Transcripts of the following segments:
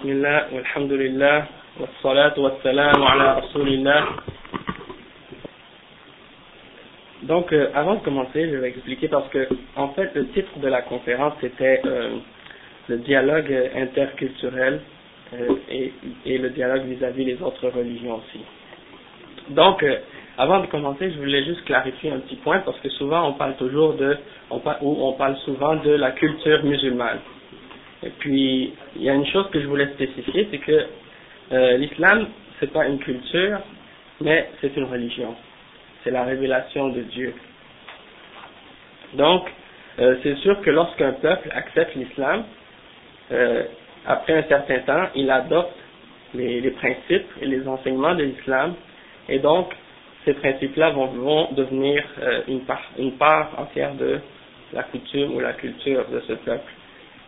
بسم الله والحمد لله والصلاة والسلام على رسول الله Donc, euh, avant de commencer, je vais expliquer parce que, en fait, le titre de la conférence c'était euh, le dialogue interculturel euh, et, et, le dialogue vis-à-vis des autres religions aussi. Donc, euh, avant de commencer, je voulais juste clarifier un petit point parce que souvent on parle toujours de, on parle, ou on parle souvent de la culture musulmane. Et puis, il y a une chose que je voulais spécifier, c'est que euh, l'islam, c'est pas une culture, mais c'est une religion. C'est la révélation de Dieu. Donc, euh, c'est sûr que lorsqu'un peuple accepte l'islam, euh, après un certain temps, il adopte les, principes et les enseignements de l'islam, et donc ces principes-là vont, vont, devenir euh, une, part, une part entière de la coutume ou la culture de ce peuple.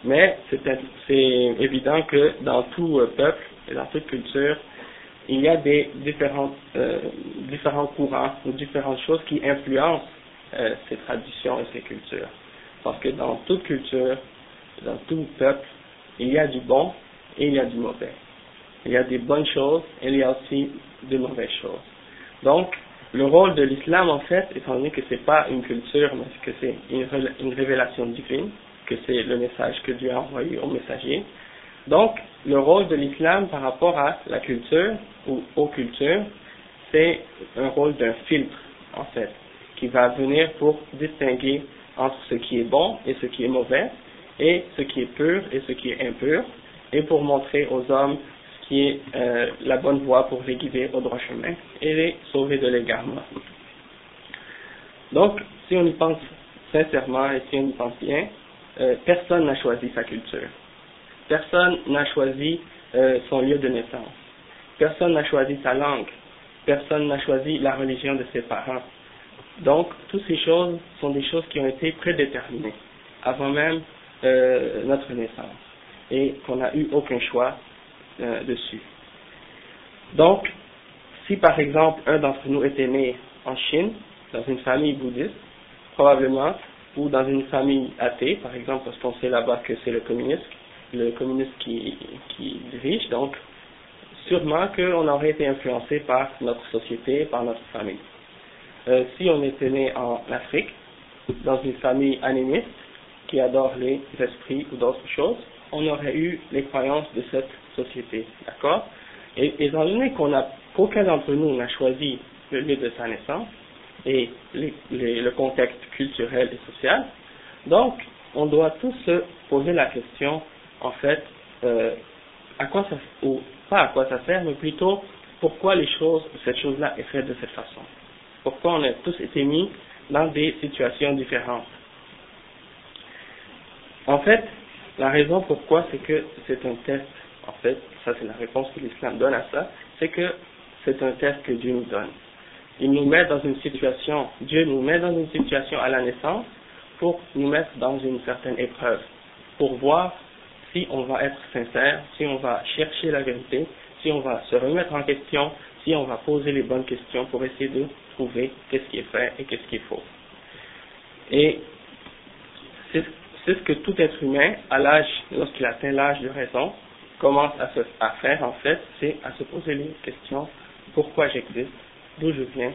Mais c'est évident que dans tout euh, peuple et dans toute culture, il y a des différents, euh, différents courants ou différentes choses qui influencent euh, ces traditions et ces cultures. Parce que dans toute culture, dans tout peuple, il y a du bon et il y a du mauvais. Il y a des bonnes choses et il y a aussi de mauvaises choses. Donc, le rôle de l'islam, en fait, étant donné que c'est pas une culture, mais que c'est une, une révélation divine, que c'est le message que Dieu a envoyé au messager. Donc, le rôle de l'islam par rapport à la culture ou aux cultures, c'est un rôle d'un filtre, en fait, qui va venir pour distinguer entre ce qui est bon et ce qui est mauvais, et ce qui est pur et ce qui est impur, et pour montrer aux hommes ce qui est euh, la bonne voie pour les guider au droit chemin et les sauver de l'égarement. Donc, si on y pense sincèrement et si on y pense bien, euh, personne n'a choisi sa culture. Personne n'a choisi euh, son lieu de naissance. Personne n'a choisi sa langue. Personne n'a choisi la religion de ses parents. Donc, toutes ces choses sont des choses qui ont été prédéterminées avant même euh, notre naissance et qu'on n'a eu aucun choix euh, dessus. Donc, si par exemple un d'entre nous était né en Chine, dans une famille bouddhiste, probablement ou dans une famille athée, par exemple, parce qu'on sait là-bas que c'est le communisme, le communisme qui, qui dirige, donc sûrement qu'on aurait été influencé par notre société, par notre famille. Euh, si on était né en Afrique, dans une famille animiste, qui adore les esprits ou d'autres choses, on aurait eu les croyances de cette société, d'accord? Et étant donné qu'on a, qu'aucun d'entre nous n'a choisi le lieu de sa naissance, et le contexte culturel et social. Donc, on doit tous se poser la question, en fait, euh, à quoi ça, ou pas à quoi ça sert, mais plutôt pourquoi les choses, cette chose-là est faite de cette façon? Pourquoi on a tous été mis dans des situations différentes? En fait, la raison pourquoi c'est que c'est un test, en fait, ça c'est la réponse que l'islam donne à ça, c'est que c'est un test que Dieu nous donne il nous met dans une situation, Dieu nous met dans une situation à la naissance pour nous mettre dans une certaine épreuve, pour voir si on va être sincère, si on va chercher la vérité, si on va se remettre en question, si on va poser les bonnes questions pour essayer de trouver qu'est-ce qui est vrai et qu'est-ce qui est faux. Et c'est ce que tout être humain, à l'âge, lorsqu'il atteint l'âge de raison, commence à, se, à faire en fait, c'est à se poser les questions pourquoi j'existe, d'où je viens,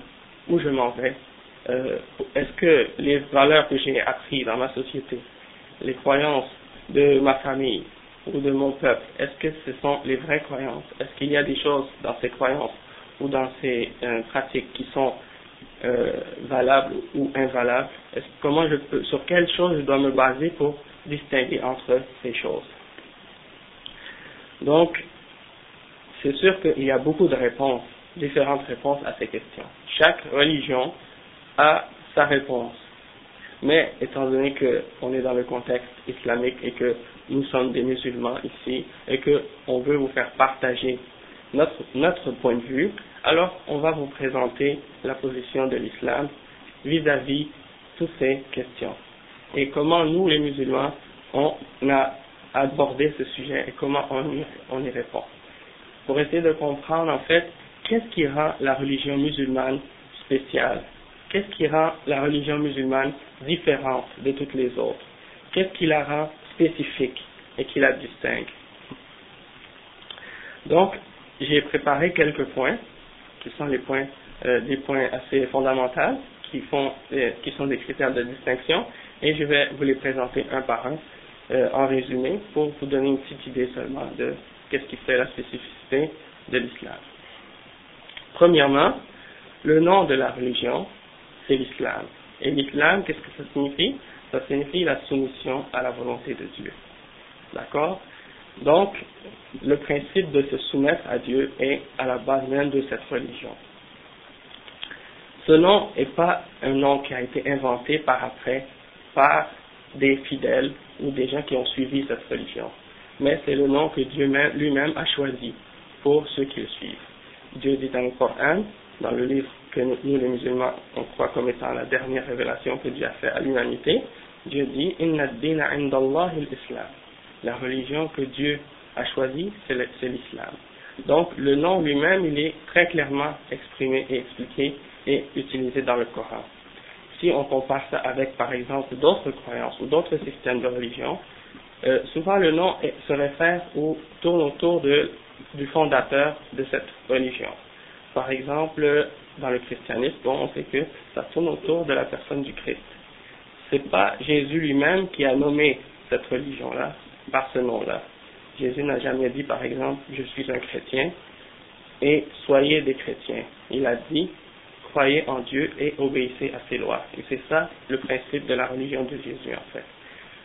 où je m'en vais, euh, est-ce que les valeurs que j'ai apprises dans ma société, les croyances de ma famille ou de mon peuple, est-ce que ce sont les vraies croyances? Est-ce qu'il y a des choses dans ces croyances ou dans ces euh, pratiques qui sont euh, valables ou invalables? Comment je peux, sur quelles choses je dois me baser pour distinguer entre ces choses? Donc, c'est sûr qu'il y a beaucoup de réponses différentes réponses à ces questions. Chaque religion a sa réponse. Mais étant donné qu'on est dans le contexte islamique et que nous sommes des musulmans ici et qu'on veut vous faire partager notre, notre point de vue, alors on va vous présenter la position de l'islam vis-à-vis toutes ces questions. Et comment nous, les musulmans, on a abordé ce sujet et comment on y, on y répond. Pour essayer de comprendre en fait qu'est-ce qui rend la religion musulmane spéciale? Qu'est-ce qui rend la religion musulmane différente de toutes les autres? Qu'est-ce qui la rend spécifique et qui la distingue? Donc, j'ai préparé quelques points, qui sont euh, des points assez fondamentaux, qui, font, euh, qui sont des critères de distinction, et je vais vous les présenter un par un euh, en résumé pour vous donner une petite idée seulement de qu'est-ce qui fait la spécificité de l'islam. Premièrement, le nom de la religion, c'est l'islam. Et l'islam, qu'est-ce que ça signifie? Ça signifie la soumission à la volonté de Dieu. D'accord? Donc, le principe de se soumettre à Dieu est à la base même de cette religion. Ce nom n'est pas un nom qui a été inventé par après par des fidèles ou des gens qui ont suivi cette religion, mais c'est le nom que Dieu lui-même a choisi pour ceux qui le suivent. Dieu dit dans le Coran, dans le livre que nous, les musulmans on croit comme étant la dernière révélation que Dieu a fait à l'humanité, Dieu dit Inna dina l'islam. La religion que Dieu a choisie, c'est l'islam. Donc le nom lui-même, il est très clairement exprimé et expliqué et utilisé dans le Coran. Si on compare ça avec, par exemple, d'autres croyances ou d'autres systèmes de religion, euh, souvent le nom se réfère ou tourne autour de, du fondateur de cette religion. Par exemple, dans le christianisme, on sait que ça tourne autour de la personne du Christ. C'est pas Jésus lui-même qui a nommé cette religion-là par ce nom-là. Jésus n'a jamais dit, par exemple, je suis un chrétien et soyez des chrétiens. Il a dit, croyez en Dieu et obéissez à ses lois. Et c'est ça le principe de la religion de Jésus, en fait.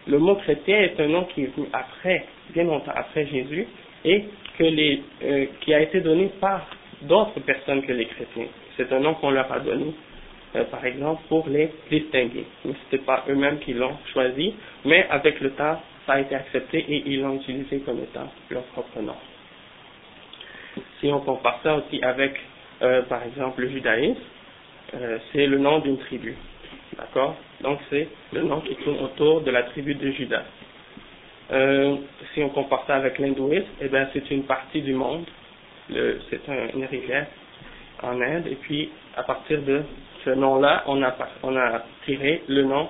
Le mot chrétien est un nom qui est venu après, bien longtemps après Jésus, et que les, euh, qui a été donné par d'autres personnes que les chrétiens. C'est un nom qu'on leur a donné, euh, par exemple, pour les distinguer. Mais ce n'était pas eux-mêmes qui l'ont choisi, mais avec le temps, ça a été accepté et ils l'ont utilisé comme étant leur propre nom. Si on compare ça aussi avec, euh, par exemple, le judaïsme, c'est le nom d'une tribu. D'accord? Donc c'est le nom qui tourne autour de la tribu de Judas. Euh, si on compare ça avec l'hindouisme, eh bien c'est une partie du monde. C'est un, une rivière en Inde. Et puis à partir de ce nom-là, on a, tiré le nom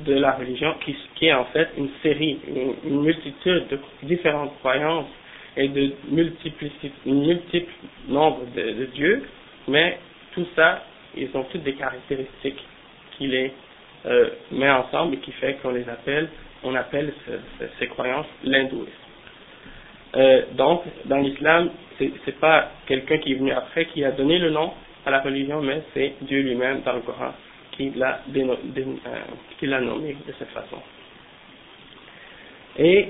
de la religion qui, est en fait une série, une, multitude de différentes croyances et de multiplicité, une multiple nombre de, de dieux, mais tout ça ils ont toutes des caractéristiques qui les euh, met ensemble et qui fait qu'on les appelle, on appelle ces croyances l'hindouisme. Euh, donc, dans l'islam, c'est, pas quelqu'un qui est venu après qui a donné le nom à la religion, mais c'est Dieu lui-même dans le Coran euh, qui l'a nommé de cette façon. Et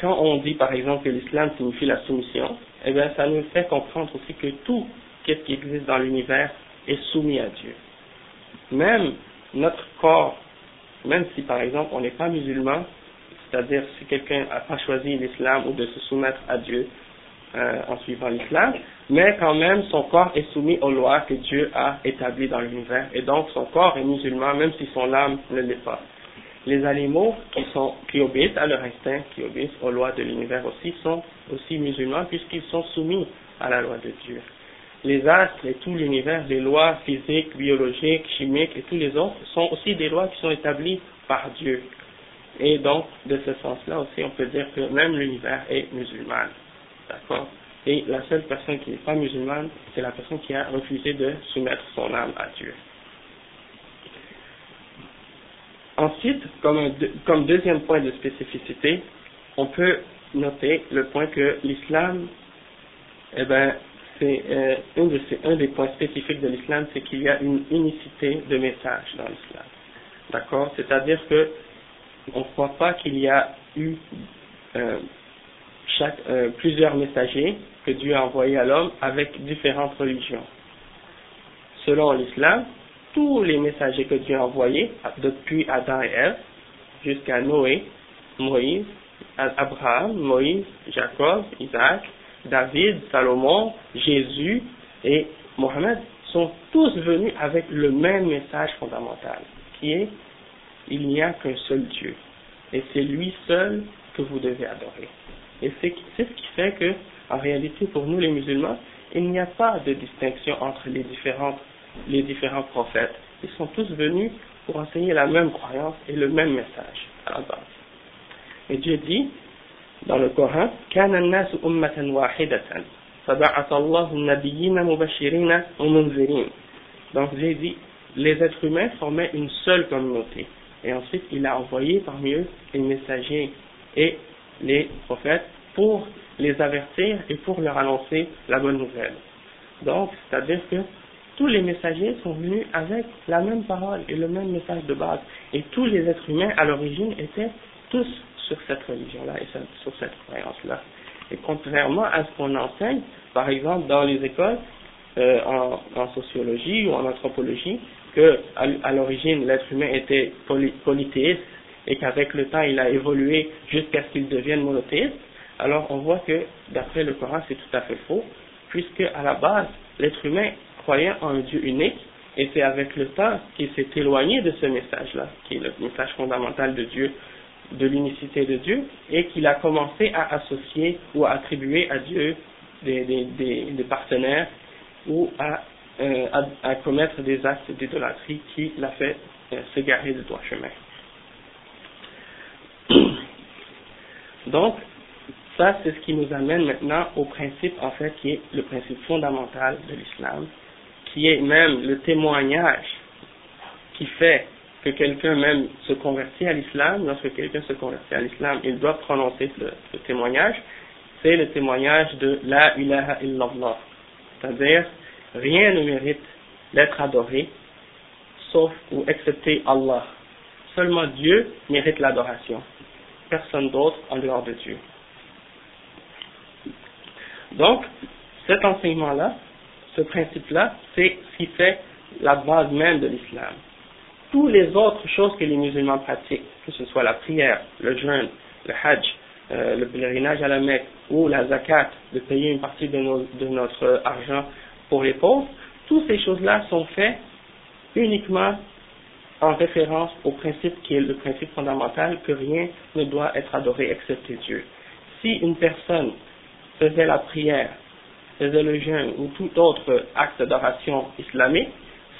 quand on dit par exemple que l'islam signifie la soumission, eh bien ça nous fait comprendre aussi que tout ce qui existe dans l'univers est soumis à Dieu. Même notre corps, même si par exemple on n'est pas musulman, c'est-à-dire si quelqu'un n'a pas choisi l'islam ou de se soumettre à Dieu euh, en suivant l'islam, mais quand même son corps est soumis aux lois que Dieu a établies dans l'univers, et donc son corps est musulman même si son âme ne l'est pas. Les animaux qui, sont, qui obéissent à leur instinct, qui obéissent aux lois de l'univers aussi, sont aussi musulmans puisqu'ils sont soumis à la loi de Dieu les astres et tout l'univers, les lois physiques, biologiques, chimiques et tous les autres sont aussi des lois qui sont établies par Dieu. Et donc, de ce sens-là aussi, on peut dire que même l'univers est musulman. D'accord? Et la seule personne qui n'est pas musulmane, c'est la personne qui a refusé de soumettre son âme à Dieu. Ensuite, comme, comme deuxième point de spécificité, on peut noter le point que l'islam, eh ben, c'est euh, un, des points spécifiques de l'islam, c'est qu'il y a une unicité de message dans l'islam. D'accord? C'est-à-dire que on ne croit pas qu'il y a eu euh, chaque, euh, plusieurs messagers que Dieu a envoyés à l'homme avec différentes religions. Selon l'islam, tous les messagers que Dieu a envoyés, depuis Adam et Ève, jusqu'à Noé, Moïse, Abraham, Moïse, Jacob, Isaac, David, Salomon, Jésus et Mohammed sont tous venus avec le même message fondamental, qui est il n'y a qu'un seul Dieu, et c'est lui seul que vous devez adorer. Et c'est ce qui fait que, en réalité, pour nous les musulmans, il n'y a pas de distinction entre les, les différents prophètes. Ils sont tous venus pour enseigner la même croyance et le même message à la base. Et Dieu dit, dans le Coran كان الناس أمة واحدة فبعث الله النبيين مبشرين ومنذرين donc j'ai dit les êtres humains formaient une seule communauté et ensuite il a envoyé parmi eux les messagers et les prophètes pour les avertir et pour leur annoncer la bonne nouvelle donc c'est à dire que tous les messagers sont venus avec la même parole et le même message de base et tous les êtres humains à l'origine étaient tous sur cette religion-là et sur cette croyance-là. Et contrairement à ce qu'on enseigne, par exemple dans les écoles, euh, en, sociologie ou en anthropologie, que à, l'origine l'être humain était polythéiste et qu'avec le temps il a évolué jusqu'à ce qu'il devienne monothéiste, alors on voit que d'après le Coran c'est tout à fait faux, puisque à la base l'être humain croyait en un Dieu unique et c'est avec le temps qu'il s'est éloigné de ce message-là, qui est le message fondamental de Dieu de l'unicité de Dieu et qu'il a commencé à associer ou à attribuer à Dieu des, des, partenaires ou à, euh, à, commettre des actes d'idolâtrie qui l'a fait euh, s'égarer du droit chemin. Donc, ça c'est ce qui nous amène maintenant au principe en fait qui est le principe fondamental de l'islam, qui est même le témoignage qui fait que quelqu'un même se convertit à l'islam, lorsque quelqu'un se convertit à l'islam, il doit prononcer ce, témoignage, c'est le témoignage de La ilaha illallah. C'est-à-dire, rien ne mérite d'être adoré, sauf ou excepté Allah. Seulement Dieu mérite l'adoration. Personne d'autre en dehors de Dieu. Donc, cet enseignement-là, ce principe-là, c'est ce qui fait la base même de l'islam toutes les autres choses que les musulmans pratiquent, que ce soit la prière, le jeûne, le hajj, euh, le pèlerinage à la Mecque ou la zakat, de payer une partie de, de notre argent pour les pauvres, toutes ces choses-là sont faites uniquement en référence au principe qui est le principe fondamental que rien ne doit être adoré excepté Dieu. Si une personne faisait la prière, faisait le jeûne ou tout autre acte d'adoration islamique,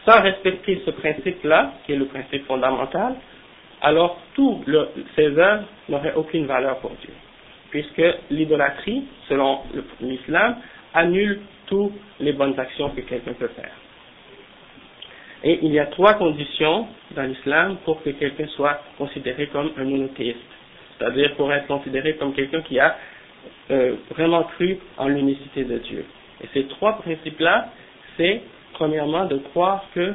sans respecter ce principe-là, qui est le principe fondamental, alors tous ces œuvres n'auraient aucune valeur pour Dieu. Puisque l'idolâtrie, selon l'islam, annule toutes les bonnes actions que quelqu'un peut faire. Et il y a trois conditions dans l'islam pour que quelqu'un soit considéré comme un monothéiste. C'est-à-dire pour être considéré comme quelqu'un qui a euh, vraiment cru en l'unicité de Dieu. Et ces trois principes-là, c'est premièrement, de croire que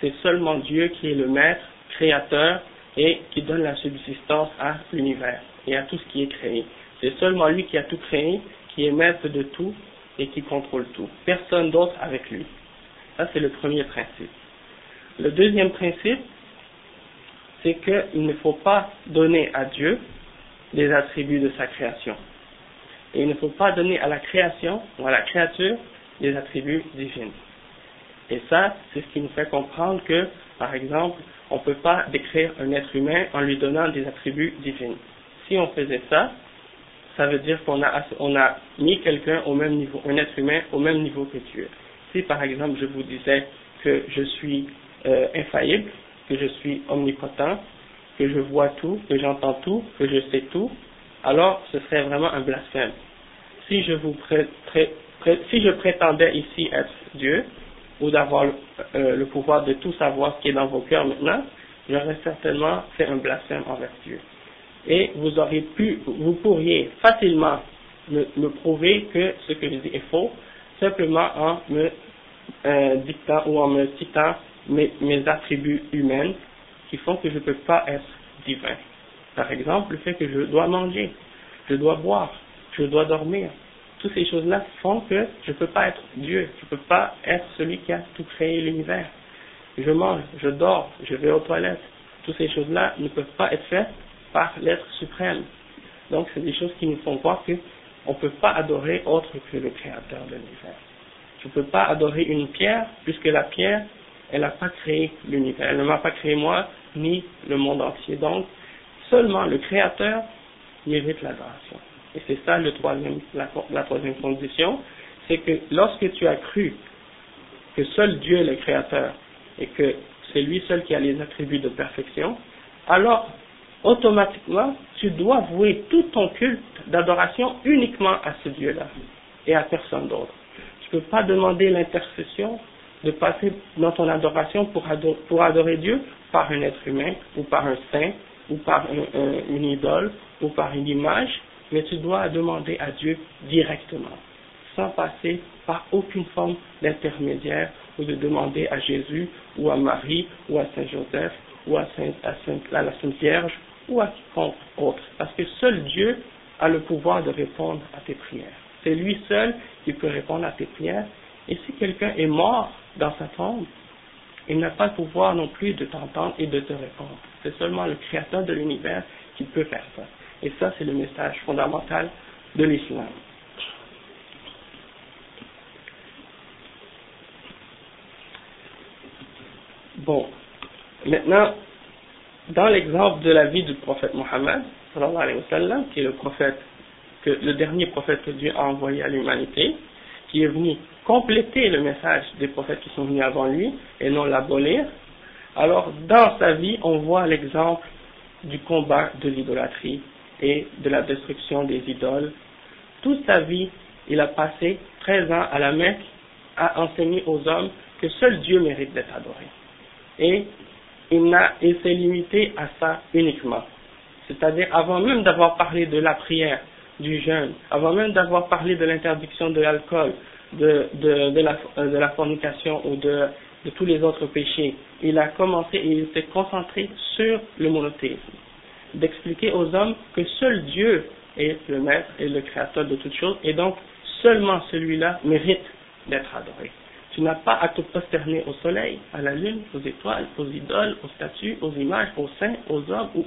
c'est seulement Dieu qui est le maître, créateur, et qui donne la subsistance à l'univers et à tout ce qui est créé. C'est seulement lui qui a tout créé, qui est maître de tout et qui contrôle tout. Personne d'autre avec lui. Ça, c'est le premier principe. Le deuxième principe, c'est qu'il ne faut pas donner à Dieu des attributs de sa création. Et il ne faut pas donner à la création ou à la créature des attributs divins. Et ça, c'est ce qui nous fait comprendre que, par exemple, on ne peut pas décrire un être humain en lui donnant des attributs divins. Si on faisait ça, ça veut dire qu'on a, mis quelqu'un au même niveau, un être humain au même niveau que Dieu. Si par exemple je vous disais que je suis euh, infaillible, que je suis omnipotent, que je vois tout, que j'entends tout, que je sais tout, alors ce serait vraiment un blasphème. Si je prétendais ici être Dieu, ou d'avoir euh, le pouvoir de tout savoir ce qui est dans vos cœurs maintenant, j'aurais certainement fait un blasphème envers Dieu. Et vous auriez pu, vous pourriez facilement me, prouver que ce que je dis est faux, simplement en me euh, dictant ou en me citant mes, mes attributs humains qui font que je ne peux pas être divin. Par exemple, le fait que je dois manger, je dois boire, je dois dormir, toutes ces choses-là font que je ne peux pas être Dieu, je ne peux pas être celui qui a tout créé l'univers. Je mange, je dors, je vais aux toilettes. Toutes ces choses-là ne peuvent pas être faites par l'être suprême. Donc, c'est des choses qui nous font voir qu'on ne peut pas adorer autre que le créateur de l'univers. Je ne peux pas adorer une pierre, puisque la pierre, elle n'a pas créé l'univers. Elle ne m'a pas créé moi, ni le monde entier. Donc, seulement le créateur mérite l'adoration. Et c'est ça le troisième, la, troisième condition, c'est que lorsque tu as cru que seul Dieu est le créateur et que c'est lui seul qui a les attributs de perfection, alors automatiquement, tu dois vouer tout ton culte d'adoration uniquement à ce Dieu-là et à personne d'autre. Tu ne peux pas demander l'intercession de passer dans ton adoration pour adorer, pour adorer, Dieu par un être humain ou par un saint ou par une idole ou par une image, mais tu dois demander à Dieu directement, sans passer par aucune forme d'intermédiaire ou de demander à Jésus ou à Marie ou à Saint Joseph ou à, à la Sainte Vierge ou à quiconque autre. Parce que seul Dieu a le pouvoir de répondre à tes prières. C'est lui seul qui peut répondre à tes prières. Et si quelqu'un est mort dans sa tombe, il n'a pas le pouvoir non plus de t'entendre et de te répondre. C'est seulement le Créateur de l'univers qui peut faire ça. Et ça, c'est le message fondamental de l'islam. Bon, maintenant, dans l'exemple de la vie du prophète Mohammed, qui est le prophète, que, le dernier prophète que Dieu a envoyé à l'humanité, qui est venu compléter le message des prophètes qui sont venus avant lui et non l'abolir, alors dans sa vie, on voit l'exemple du combat de l'idolâtrie et de la destruction des idoles. Toute sa vie, il a passé 13 ans à la Mecque à enseigner aux hommes que seul Dieu mérite d'être adoré. Et il, s'est limité à ça uniquement. C'est-à-dire, avant même d'avoir parlé de la prière, du jeûne, avant même d'avoir parlé de l'interdiction de l'alcool, de, la, fornication ou de tous les autres péchés, il a commencé et il s'est concentré sur le monothéisme. D'expliquer aux hommes que seul Dieu est le maître et le créateur de toutes choses et donc seulement celui-là mérite d'être adoré. Tu n'as pas à te prosterner au soleil, à la lune, aux étoiles, aux idoles, aux statues, aux images, aux saints, aux hommes ou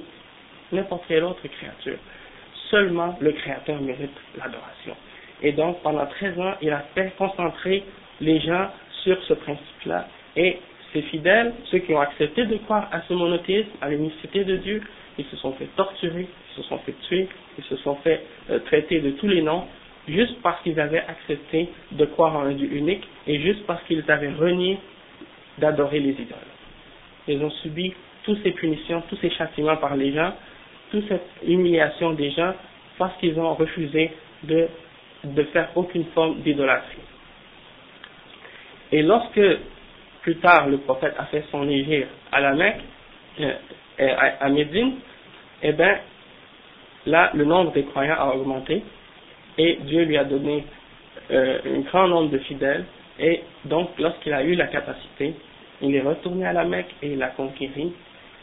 n'importe quelle autre créature. Seulement le Créateur mérite l'adoration. Et donc, pendant 13 ans, il a fait concentrer les gens sur ce principe-là. Et ses fidèles, ceux qui ont accepté de croire à ce monothéisme, à l'unicité de Dieu, ils se sont fait torturer, ils se sont fait tuer, ils se sont fait euh, traiter de tous les noms, juste parce qu'ils avaient accepté de croire en un Dieu unique et juste parce qu'ils avaient renié d'adorer les idoles. Ils ont subi toutes ces punitions, tous ces châtiments par les gens, toute cette humiliation des gens parce qu'ils ont refusé de, de faire aucune forme d'idolâtrie. Et lorsque plus tard le prophète a fait son égir à la Mecque, euh, à, Médine, eh bien, là, le nombre des croyants a augmenté et Dieu lui a donné euh, un grand nombre de fidèles. Et donc lorsqu'il a eu la capacité, il est retourné à la Mecque et il a conquéri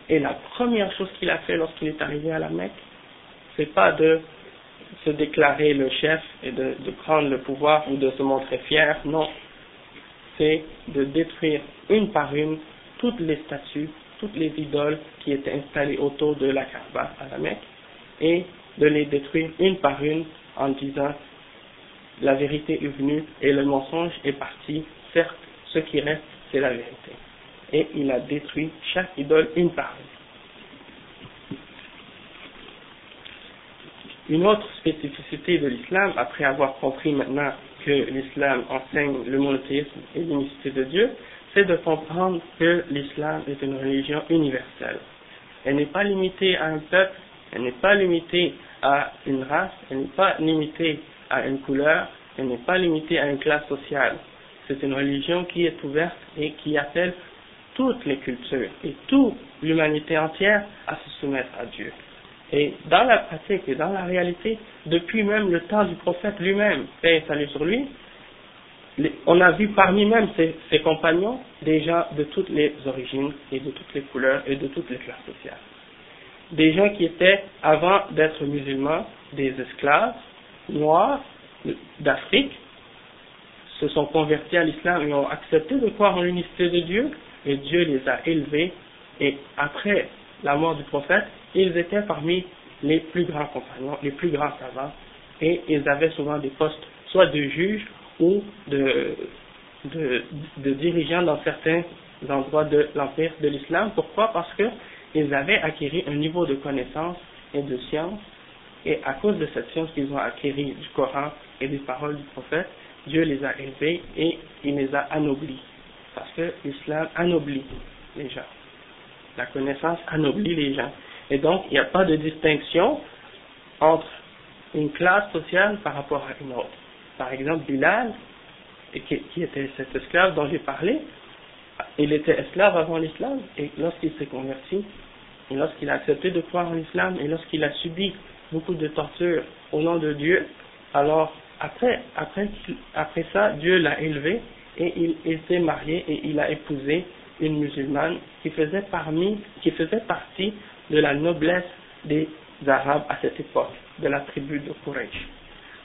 et la première chose qu'il a fait lorsqu'il est arrivé à la Mecque, c'est pas de se déclarer le chef et de prendre le pouvoir ou de se montrer fier, non, c'est de détruire une par une toutes les statues, toutes les idoles qui étaient installées autour de la Kaaba à la Mecque et de les détruire une par une en disant la vérité est venue et le mensonge est parti, certes, ce qui reste, c'est la vérité. Et il a détruit chaque idole une par une. Une autre spécificité de l'islam, après avoir compris maintenant que l'islam enseigne le monothéisme et l'unicité de Dieu, c'est de comprendre que l'islam est une religion universelle. Elle n'est pas limitée à un peuple, elle n'est pas limitée à une race, elle n'est pas limitée à une couleur, elle n'est pas limitée à une classe sociale. C'est une religion qui est ouverte et qui appelle toutes les cultures et toute l'humanité entière à se soumettre à Dieu. Et dans la pratique et dans la réalité, depuis même le temps du prophète lui-même, paix et salut sur lui, on a vu parmi même ses, compagnons des gens de toutes les origines et de toutes les couleurs et de toutes les classes sociales. Des gens qui étaient, avant d'être musulmans, des esclaves noirs d'Afrique, se sont convertis à l'islam et ont accepté de croire en l'unicité de Dieu, et Dieu les a élevés, et après la mort du prophète, ils étaient parmi les plus grands compagnons, les plus grands savants, et ils avaient souvent des postes, soit de juges ou de, de, dirigeants dans certains endroits de l'empire de l'islam. Pourquoi? Parce que ils avaient acquis un niveau de connaissance et de science, et à cause de cette science qu'ils ont acquérie du Coran et des paroles du prophète, Dieu les a élevés et il les a anoblis. Parce que l'islam anoblit les gens. La connaissance anoblit les gens. Et donc, il n'y a pas de distinction entre une classe sociale par rapport à une autre. Par exemple, Bilal, qui, était cet esclave dont j'ai parlé, il était esclave avant l'islam, et lorsqu'il s'est converti, et lorsqu'il a accepté de croire en l'islam, et lorsqu'il a subi beaucoup de tortures au nom de Dieu, alors après, après, ça, Dieu l'a élevé et il était marié et il a épousé une musulmane qui faisait, parmi, qui faisait partie de la noblesse des Arabes à cette époque, de la tribu de Quraysh.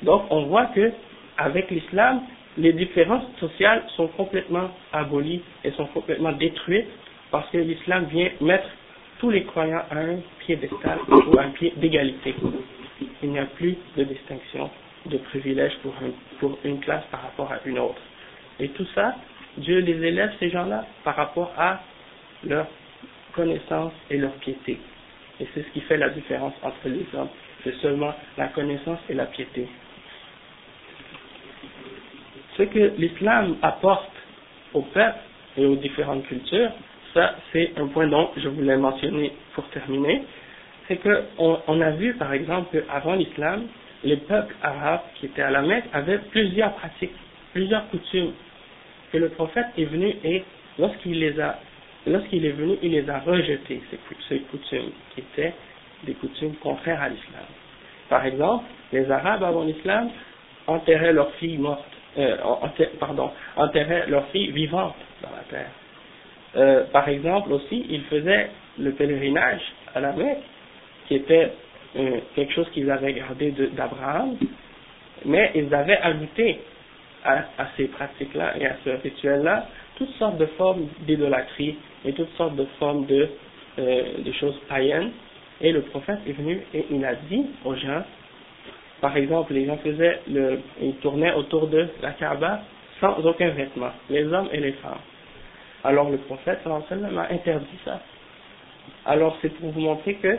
Donc on voit que avec l'islam, les différences sociales sont complètement abolies et sont complètement détruites parce que l'islam vient mettre tous les croyants à un piédestal ou à un pied d'égalité. Il n'y a plus de distinction, de privilège pour, pour une classe par rapport à une autre. Et tout ça, Dieu les élève, ces gens-là, par rapport à leur connaissance et leur piété. Et c'est ce qui fait la différence entre les hommes. C'est seulement la connaissance et la piété. Ce que l'islam apporte au peuple et aux différentes cultures, ça c'est un point dont je voulais mentionner pour terminer, c'est qu'on on a vu par exemple qu'avant l'islam, les peuples arabes qui étaient à la Mecque avaient plusieurs pratiques, plusieurs coutumes, que le prophète est venu et lorsqu'il les a lorsqu'il est venu, il les a rejetées, ces, coutumes, qui étaient des coutumes contraires à l'islam. Par exemple, les Arabes avant l'islam enterraient leurs filles mortes, euh, pardon, enterraient leurs filles vivantes dans la terre. Euh, par exemple aussi, ils faisaient le pèlerinage à la Mecque, qui était euh, quelque chose qu'ils avaient gardé d'Abraham, mais ils avaient ajouté à, ces pratiques-là et à ce rituel-là toutes sortes de formes d'idolâtrie et toutes sortes de formes de, euh, de choses païennes. Et le prophète est venu et il a dit aux gens, par exemple, les gens faisaient ils tournaient autour de la Kaaba sans aucun vêtement, les hommes et les femmes. Alors le prophète sallallahu a interdit ça. Alors c'est pour vous montrer que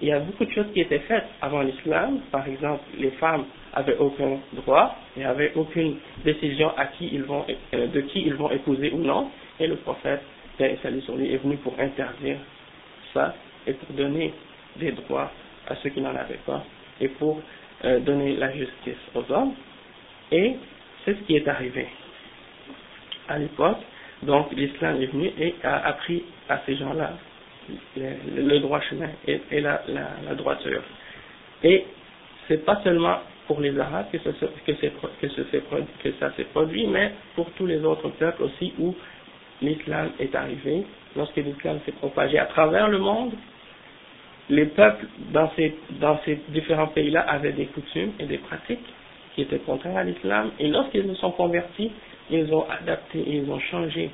il y a beaucoup de choses qui étaient faites avant l'islam. Par exemple, les femmes avaient aucun droit et n'avaient aucune décision à qui ils vont, euh, de qui ils vont épouser ou non. Et le prophète, salut sur lui, est venu pour interdire ça et pour donner des droits à ceux qui n'en avaient pas et pour euh, donner la justice aux hommes. Et c'est ce qui est arrivé à l'époque. Donc l'islam est venu et a appris à ces gens-là le, droit chemin et, la, la, droiture. Et c'est pas seulement pour les Arabes que, ça, que, que ça s'est produit, mais pour tous les autres peuples aussi où l'islam est arrivé, lorsque l'islam s'est propagé à travers le monde, les peuples dans ces, différents pays-là avaient des coutumes et des pratiques qui étaient contraires à l'islam, et lorsqu'ils se sont convertis, ils ont adapté, ils ont changé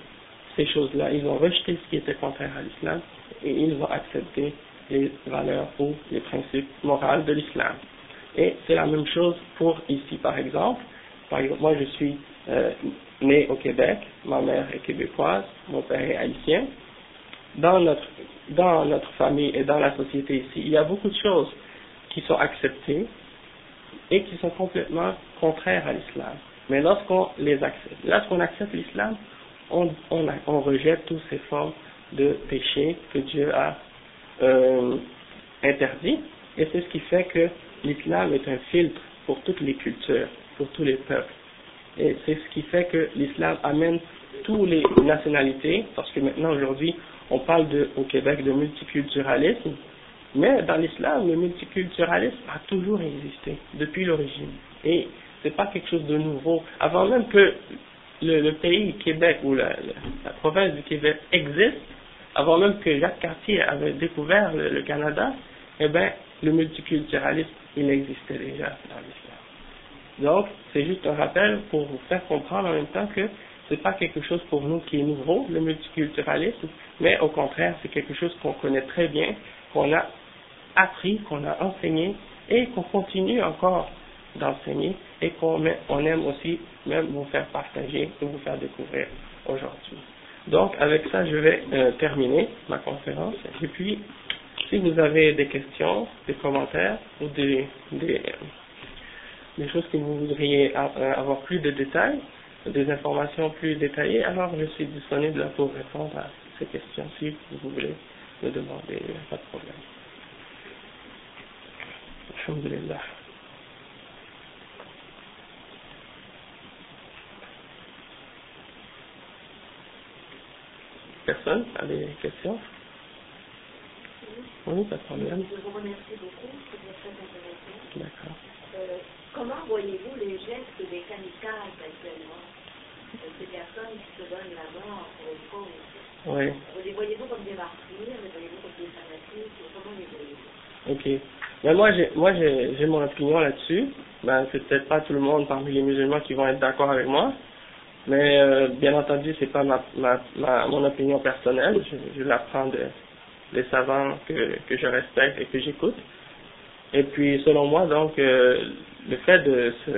ces choses-là, ils ont rejeté ce qui était contraire à l'islam, et ils vont accepter les valeurs ou les principes moraux de l'islam. Et c'est la même chose pour ici, par exemple. Par exemple, moi je suis euh, né au Québec, ma mère est québécoise, mon père est haïtien. Dans notre, dans notre famille et dans la société ici, il y a beaucoup de choses qui sont acceptées et qui sont complètement contraires à l'islam. Mais lorsqu'on les accepte, lorsqu'on accepte l'islam, on, on, rejette toutes ces formes de péché que Dieu a euh, interdit. Et c'est ce qui fait que l'islam est un filtre pour toutes les cultures, pour tous les peuples. Et c'est ce qui fait que l'islam amène toutes les nationalités, parce que maintenant aujourd'hui on parle au Québec de multiculturalisme, mais dans l'islam le multiculturalisme a toujours existé depuis l'origine. Et c'est pas quelque chose de nouveau. Avant même que le, pays Québec ou la, province du Québec existe, avant même que Jacques Cartier avait découvert le, Canada, eh bien, le multiculturalisme, il existait déjà dans l'islam. Donc, c'est juste un rappel pour vous faire comprendre en même temps que c'est pas quelque chose pour nous qui est nouveau, le multiculturalisme, mais au contraire, c'est quelque chose qu'on connaît très bien, qu'on a appris, qu'on a enseigné et qu'on continue encore d'enseigner et qu'on on aime aussi même vous faire partager et vous faire découvrir aujourd'hui. Donc, avec ça, je vais euh, terminer ma conférence. Et puis, si vous avez des questions, des commentaires ou des, des, des choses que vous voudriez euh, avoir plus de détails, des informations plus détaillées, alors je suis disponible pour répondre à ces questions si vous voulez me demander, pas de problème. Alhamdulillah. Personne a des questions? Oui, pas de problème. Je vous remercie beaucoup, c'était très intéressant. D'accord. Euh, comment voyez-vous les gestes des kamikazes actuellement? Ces personnes qui se donnent pour cause Oui. Vous les voyez-vous comme des martyrs Les voyez-vous comme des fanatiques Comment les voyez-vous Ok. Ben moi, j'ai, moi, j'ai mon opinion là-dessus. Ben, c'est peut-être pas tout le monde parmi les musulmans qui vont être d'accord avec moi. Mais, euh, bien entendu, c'est pas ma, ma, ma, mon opinion personnelle. Je, je l'apprends de, des savants que, que je respecte et que j'écoute. Et puis, selon moi, donc, euh, le fait de se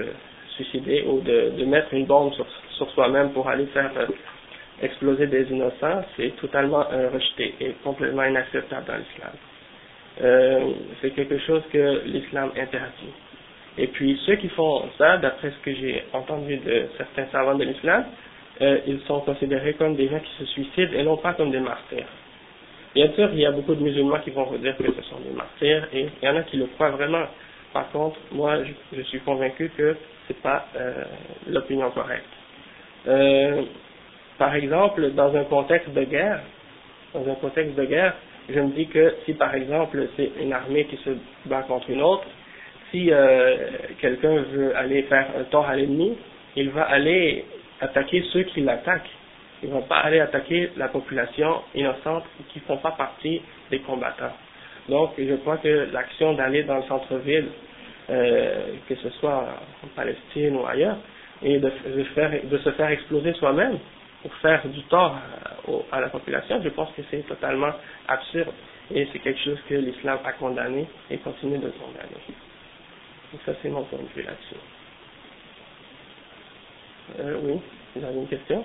suicider ou de, de mettre une bombe sur, sur soi-même pour aller faire euh, exploser des innocents, c'est totalement rejeté et complètement inacceptable dans l'islam. Euh, c'est quelque chose que l'islam interdit. Et puis ceux qui font ça, d'après ce que j'ai entendu de certains savants de l'islam, euh, ils sont considérés comme des gens qui se suicident et non pas comme des martyrs. Bien sûr, il y a beaucoup de musulmans qui vont dire que ce sont des martyrs et il y en a qui le croient vraiment. Par contre, moi, je, suis convaincu que c'est pas l'opinion correcte. Euh, par exemple, dans un contexte de guerre, dans un contexte de guerre, je me dis que si par exemple c'est une armée qui se bat contre une autre, si euh, quelqu'un veut aller faire un tort à l'ennemi, il va aller attaquer ceux qui l'attaquent. Il ne va pas aller attaquer la population innocente qui ne font pas partie des combattants. Donc je crois que l'action d'aller dans le centre-ville, euh, que ce soit en Palestine ou ailleurs, et de, de, faire, de se faire exploser soi-même, pour faire du tort à, à la population, je pense que c'est totalement absurde et c'est quelque chose que l'islam a condamné et continue de condamner. Donc ça c'est mon point de vue là-dessus. Euh, oui, vous avez une question?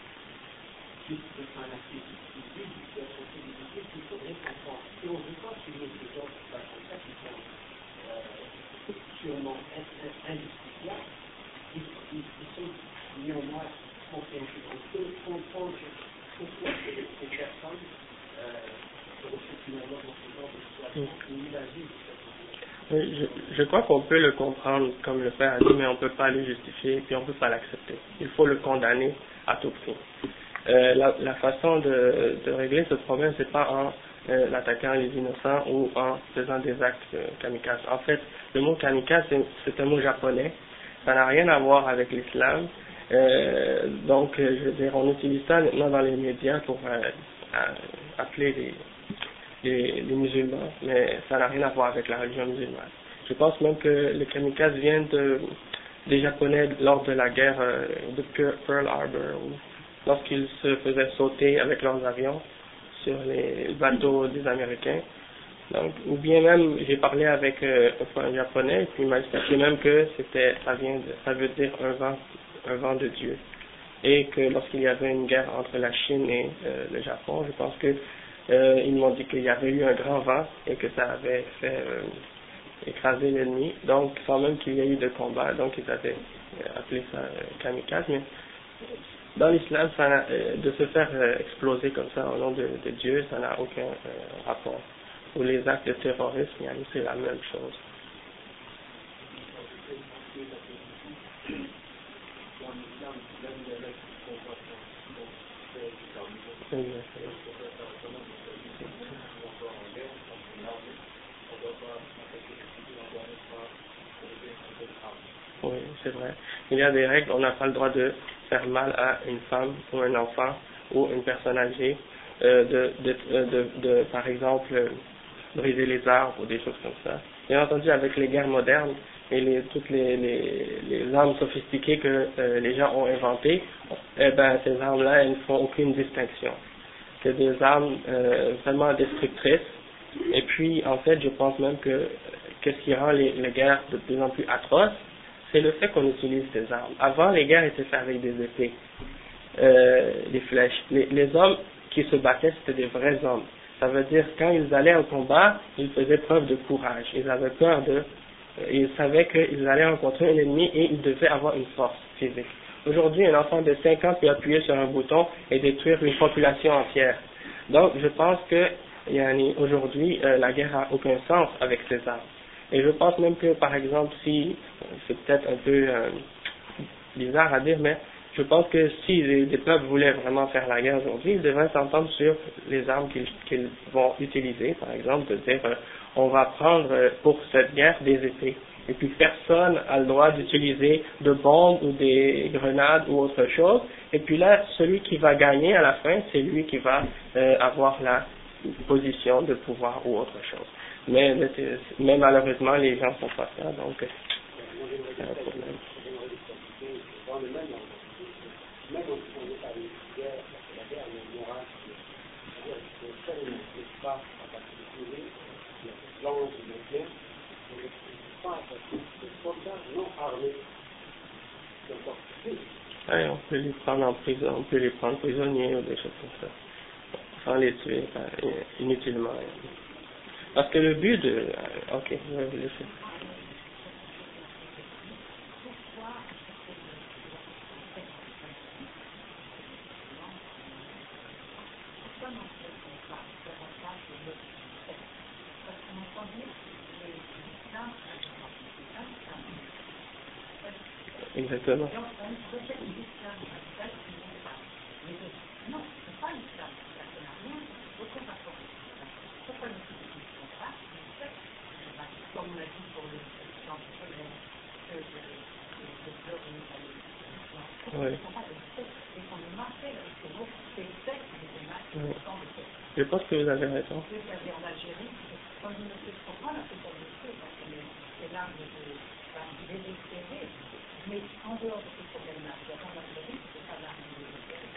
je crois qu'on peut le comprendre comme le Père a dit, mais on ne peut pas le justifier, puis on ne peut pas l'accepter. Il faut le condamner à tout prix. Euh, la, façon de, régler ce problème, c'est pas en euh, attaquant les innocents ou en faisant des actes euh, kamikazes. En fait, le mot kamikaze, c'est un mot japonais. Ça n'a rien à voir avec l'islam. Euh, donc, je veux dire, on utilise ça maintenant dans les médias pour appeler les, musulmans, mais ça n'a rien à voir avec la religion musulmane. Je pense même que les kamikazes viennent de, des Japonais lors de la guerre euh, de Pearl Harbor, lorsqu'ils se faisaient sauter avec leurs avions sur les bateaux des Américains. Donc, ou bien même, j'ai parlé avec euh, un japonais, puis il m'a expliqué même que c'était, ça ça veut dire un vent, un vent de Dieu. Et que lorsqu'il y avait une guerre entre la Chine et euh, le Japon, je pense que euh, ils m'ont dit qu'il y avait eu un grand vent et que ça avait fait écraser l'ennemi, donc sans même qu'il y ait eu de combat, donc ils avaient appelé ça kamikaze, dans l'islam, euh, de se faire exploser comme ça au nom de, Dieu, ça n'a aucun rapport. Ou les actes de terrorisme, c'est la même chose. Oui, c'est vrai. Il y a des règles, on n'a pas le droit de faire mal à une femme ou un enfant ou une personne âgée euh, de, de, par exemple, briser les arbres ou des choses comme ça. Bien entendu, avec les guerres modernes et toutes les, armes sophistiquées que euh, les gens ont inventées, eh ben, ces armes-là, ne font aucune distinction. C'est des armes euh, vraiment destructrices. Et puis, en fait, je pense même que qu'est-ce qui rend les guerres de plus en plus atroces, c'est le fait qu'on utilise ces armes. Avant, les guerres étaient faites avec des épées, euh, des flèches. Les, hommes qui se battaient, c'était des vrais hommes. Ça veut dire quand ils allaient au combat, ils faisaient preuve de courage. Ils avaient peur de, euh, ils savaient qu'ils allaient rencontrer un ennemi et ils devaient avoir une force physique. Aujourd'hui, un enfant de 5 ans peut appuyer sur un bouton et détruire une population entière. Donc, je pense que aujourd'hui, euh, la guerre a aucun sens avec ces armes. Et je pense même que, par exemple, si, c'est peut-être un peu euh, bizarre à dire, mais je pense que si les, peuples voulaient vraiment faire la guerre aujourd'hui, ils devraient s'entendre sur les armes qu'ils vont utiliser, par exemple, de dire euh, on va prendre euh, pour cette guerre des épées. Et puis personne a le droit d'utiliser de bombes ou des grenades ou autre chose. Et puis là, celui qui va gagner à la fin, c'est lui qui va avoir la position de pouvoir ou autre chose. Mais, mais malheureusement, les gens ne font pas ça, donc c'est un problème. Ouais, on peut les prendre en prison, on peut les prendre prisonniers ou des choses comme ça, sans les tuer inutilement. Parce que le but de... Ok, je vais vous laisser. Exactement. Oui. Je pense que vous avez raison. Mais en dehors de ce problème-là, il y a pas mal de risques, c'est pas la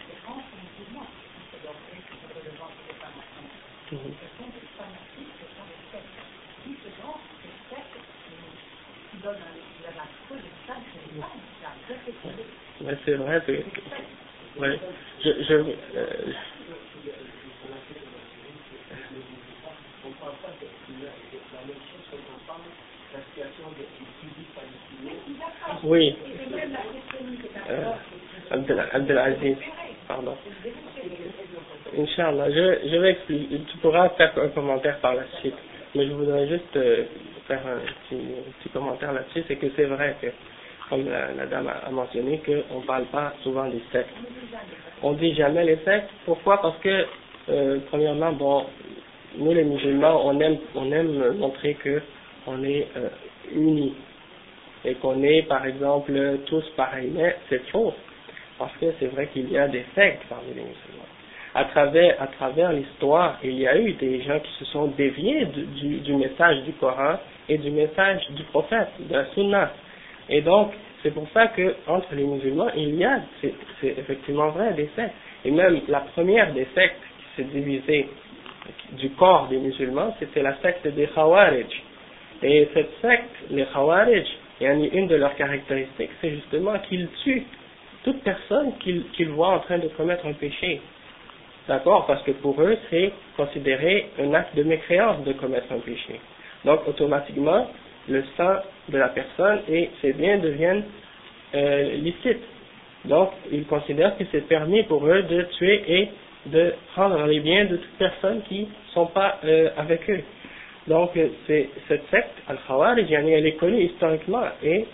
C'est entre musulmans qui se doivent être relevant des formations. Ce sont des fanatiques, ce sont des sectes. Qui se donnent des sectes qui donnent la creux de l'islam, c'est pas l'islam. Mais c'est vrai, c'est. Ouais. Je, je, euh, on ne parle pas de la même chose quand on parle de la situation des civils palestiniens oui. Euh, Abdelaziz, pardon. Inch'Allah, je, je vais expliquer, tu pourras faire un commentaire par la suite, mais je voudrais juste euh, faire un petit, commentaire là-dessus, c'est que c'est vrai que, comme la, dame a, mentionné, qu'on ne parle pas souvent des sectes. On dit jamais les sectes, pourquoi? Parce que, euh, premièrement, bon, nous les musulmans, on aime, on aime montrer que on est euh, unis et qu'on est, par exemple, tous pareils. Mais c'est faux, parce que c'est vrai qu'il y a des sectes parmi les musulmans. À travers, l'histoire, il y a eu des gens qui se sont déviés du, du, message du Coran et du message du prophète, de la Sunna. Et donc, c'est pour ça que entre les musulmans, il y a, c'est effectivement vrai, des sectes. Et même la première des sectes qui s'est divisée du corps des musulmans, c'était la secte des Khawarij. Et cette secte, les Khawarij, et une de leurs caractéristiques, c'est justement qu'ils tuent toute personne qu'ils voient en train de commettre un péché. D'accord? Parce que pour eux, c'est considéré un acte de mécréance de commettre un péché. Donc, automatiquement, le sang de la personne et ses biens deviennent euh, licites. Donc, ils considèrent que c'est permis pour eux de tuer et de prendre les biens de toute personne qui ne sont pas euh, avec eux. Donc, cette secte, Al-Khawarij, elle est connue historiquement et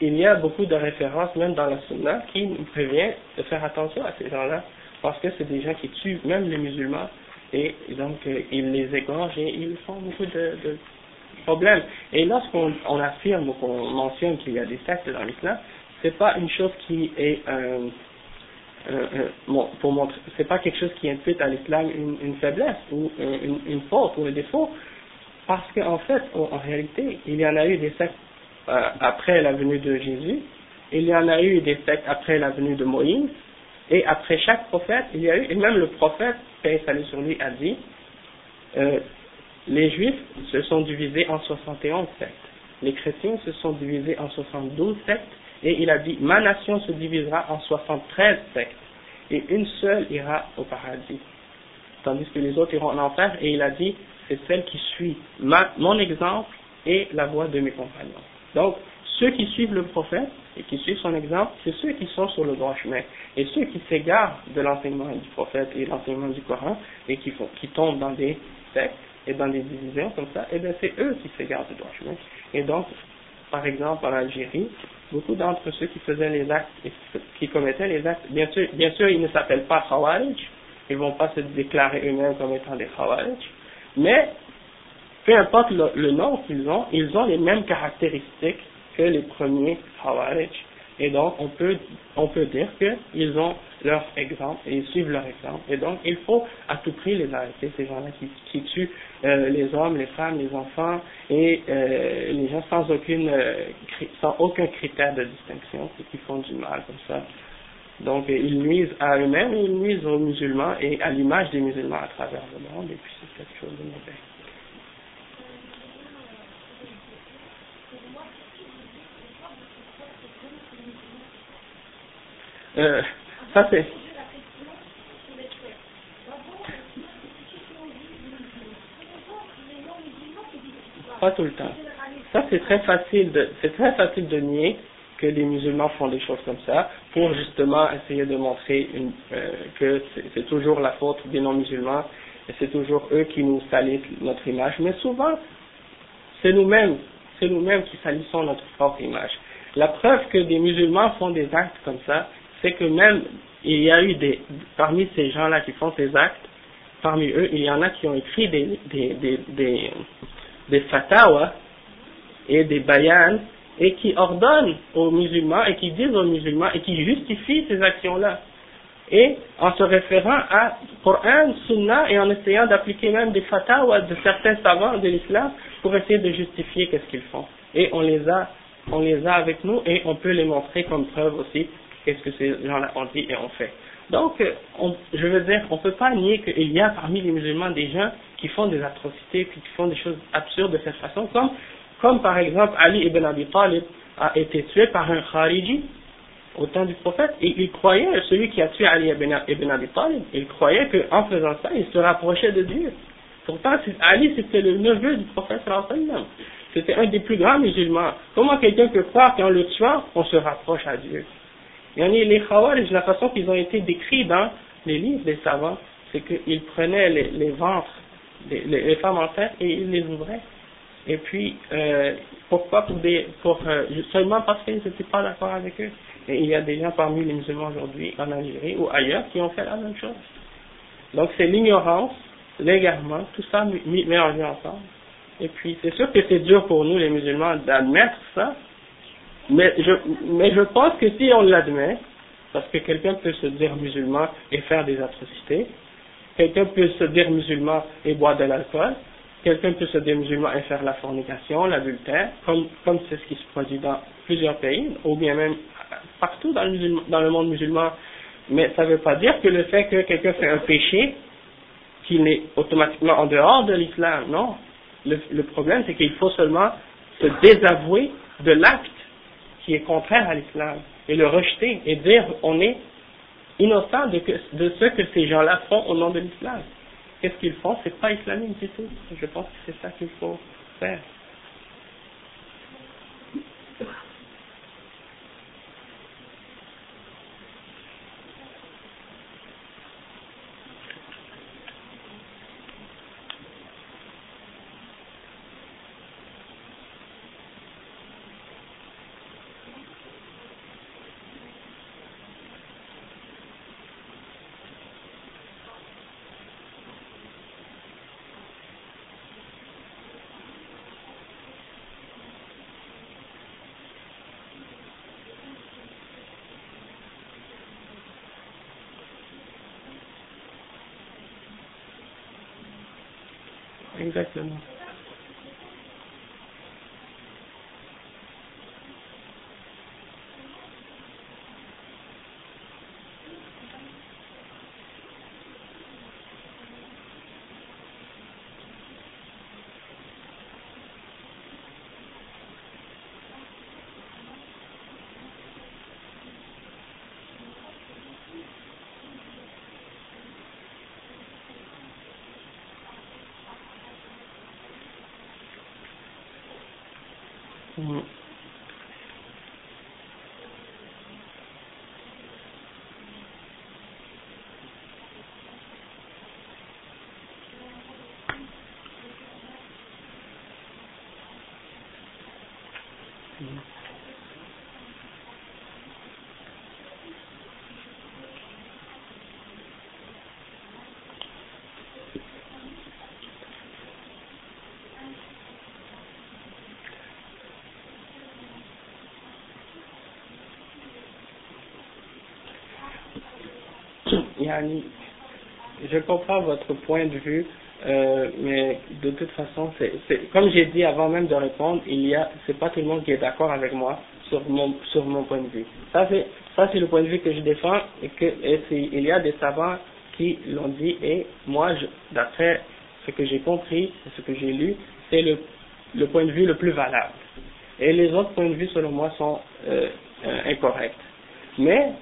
il y a beaucoup de références, même dans la Sunna, qui nous prévient de faire attention à ces gens-là, parce que c'est des gens qui tuent même les musulmans, et donc euh, ils les égorgent et ils font beaucoup de, de problèmes. Et lorsqu'on on affirme ou qu'on mentionne qu'il y a des sectes dans l'islam, c'est pas une chose qui est euh, euh, euh pour montrer, c'est pas quelque chose qui impute à l'islam une, une, faiblesse ou une, une, faute ou un défaut, parce qu'en fait, en, réalité, il y en a eu des sectes euh, après la venue de Jésus, il y en a eu des sectes après la venue de Moïse, et après chaque prophète, il y a eu, et même le prophète, paix salut sur lui, a dit, euh, les juifs se sont divisés en 71 sectes, les chrétiens se sont divisés en 72 sectes, et il a dit, ma nation se divisera en 73 sectes, et une seule ira au paradis, tandis que les autres iront en enfer, et il a dit, c'est celle qui suit mon exemple et la voie de mes compagnons. Donc, ceux qui suivent le prophète et qui suivent son exemple, c'est ceux qui sont sur le droit chemin. Et ceux qui s'égarent de l'enseignement du prophète et l'enseignement du Coran et qui, font, qui tombent dans des sectes et dans des divisions comme ça, eh bien c'est eux qui s'égarent du droit chemin. Et donc, par exemple, en Algérie, beaucoup d'entre ceux qui faisaient les actes, qui commettaient les actes, bien sûr, bien sûr ils ne s'appellent pas Khawarij, ils vont pas se déclarer eux-mêmes comme étant des Khawarij, mais peu importe le, nom qu'ils ont, ils ont les mêmes caractéristiques que les premiers Khawarij. Et donc, on peut, on peut dire qu'ils ont leur exemple et ils suivent leur exemple. Et donc, il faut à tout prix les arrêter, ces gens-là qui, qui tuent euh, les hommes, les femmes, les enfants et euh, les gens sans, aucune, euh, sans aucun critère de distinction et qui font du mal comme ça. Donc, ils nuisent à eux-mêmes ils nuisent aux musulmans et à l'image des musulmans à travers le monde. Et puis, c'est quelque chose de mauvais. Euh, ça c'est. Pas tout le temps. Ça c'est très facile de, c'est très facile de nier que les musulmans font des choses comme ça pour justement essayer de montrer euh, que c'est toujours la faute des non-musulmans et c'est toujours eux qui nous salissent notre image. Mais souvent, c'est nous-mêmes, c'est nous-mêmes qui salissons notre propre image. La preuve que des musulmans font des actes comme ça, c'est que même il y a eu des, parmi ces gens-là qui font ces actes, parmi eux, il y en a qui ont écrit des, des, des fatawas et des bayans et qui ordonnent aux musulmans et qui disent aux musulmans et qui justifient ces actions-là. Et en se référant à Coran, Sunna et en essayant d'appliquer même des fatawas de certains savants de l'islam pour essayer de justifier qu'est-ce qu'ils font. Et on les a, on les a avec nous et on peut les montrer comme preuve aussi qu'est-ce que ces gens-là ont dit et ont fait. Donc, je veux dire, on ne peut pas nier qu'il y a parmi les musulmans des gens qui font des atrocités, qui font des choses absurdes de cette façon, comme, comme par exemple Ali ibn Abi Talib a été tué par un Khariji au temps du prophète, et il croyait, celui qui a tué Ali ibn, Abi Talib, il croyait qu'en faisant ça, il se rapprochait de Dieu. Pourtant, Ali, c'était le neveu du prophète C'était un des plus grands musulmans. Comment quelqu'un peut croire qu'en le tuant, on se rapproche à Dieu? Les Khawarij, la façon qu'ils ont été décrits dans les livres des savants, c'est qu'ils prenaient les, les ventres, les, les, femmes enceintes et ils les ouvraient. Et puis, euh, pourquoi pour des, pour, euh, seulement parce qu'ils n'étaient pas d'accord avec eux. Et il y a des gens parmi les musulmans aujourd'hui, en Algérie ou ailleurs, qui ont fait la même chose. Donc c'est l'ignorance, l'égarement, tout ça mélangé ensemble. Et puis c'est sûr que c'est dur pour nous les musulmans d'admettre ça, mais je, mais je pense que si on l'admet, parce que quelqu'un peut se dire musulman et faire des atrocités, quelqu'un peut se dire musulman et boire de l'alcool, quelqu'un peut se dire et faire la fornication, l'adultère, comme comme c'est ce qui se produit dans plusieurs pays, ou bien même partout dans le, dans le monde musulman. Mais ça ne veut pas dire que le fait que quelqu'un fait un péché, qu'il est automatiquement en dehors de l'islam, non. Le, le problème, c'est qu'il faut seulement se désavouer de l'acte qui est contraire à l'islam et le rejeter et dire on est innocent de ce que ces gens-là font au nom de l'islam. Qu'est-ce qu'ils font? C'est pas islamique du tout. Je pense que c'est ça qu'il faut faire. Exactement. Mm-hmm. Hmm. Yani, je comprends votre point de vue, euh, mais de toute façon, comme j'ai dit avant même de répondre, il y a, c'est pas tout le monde qui est d'accord avec moi sur mon, sur mon point de vue. Ça c'est, ça c'est le point de vue que je défends et que, et il y a des savants qui l'ont dit et moi, d'après ce que j'ai compris, ce que j'ai lu, c'est le, le point de vue le plus valable. Et les autres points de vue, selon moi, sont euh, euh, incorrects. Mais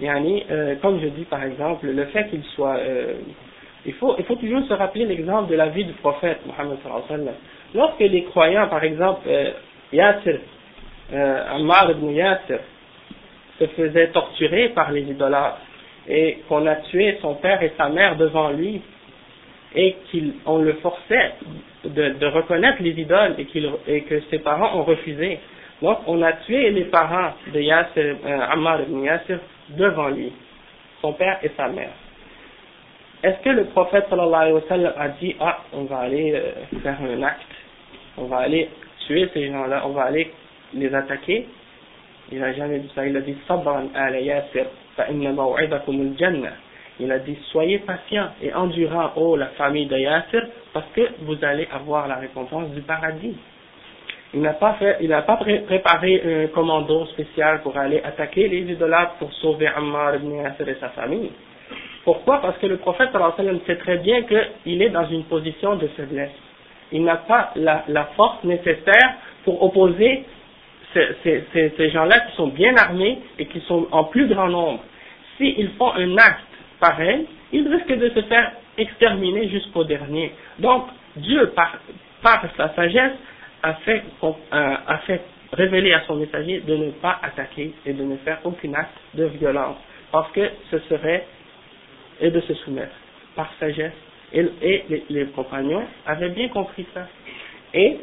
Yani, euh, comme je dis par exemple, le fait qu'il soit, euh, il faut, il faut toujours se rappeler l'exemple de la vie du prophète Mohammed. Lorsque les croyants, par exemple, euh, euh, Ammar ibn Yasser, se faisaient torturer par les idolâtres et qu'on a tué son père et sa mère devant lui et qu'on le forçait de, reconnaître les idoles et, qu'il, et que ses parents ont refusé. Donc on a tué les parents de Yasser, euh, Ammar ibn Yasser devant lui, son père et sa mère. Est-ce que le prophète sallallahu alayhi wa a dit ah on va aller euh, faire un acte, on va aller tuer ces gens-là, on va aller les attaquer? Il n'a jamais dit ça, il a dit sabran ala yasir. Il a dit soyez patients et endurants oh la famille de Yasir parce que vous allez avoir la récompense du paradis. Il n'a pas fait, il n'a pas préparé un commando spécial pour aller attaquer les idolâtres pour sauver Ammar ibn et sa famille. Pourquoi? Parce que le prophète sallam sait très bien qu'il est dans une position de faiblesse. Il n'a pas la, force nécessaire pour opposer ces, gens-là qui sont bien armés et qui sont en plus grand nombre. S'ils font un acte pareil, ils risquent de se faire exterminer jusqu'au dernier. Donc, Dieu, par sa sagesse, a fait, révéler à son messager de ne pas attaquer et de ne faire aucun acte de violence, parce que ce serait, et de se soumettre par sagesse. Et, les, compagnons avaient bien compris ça. Et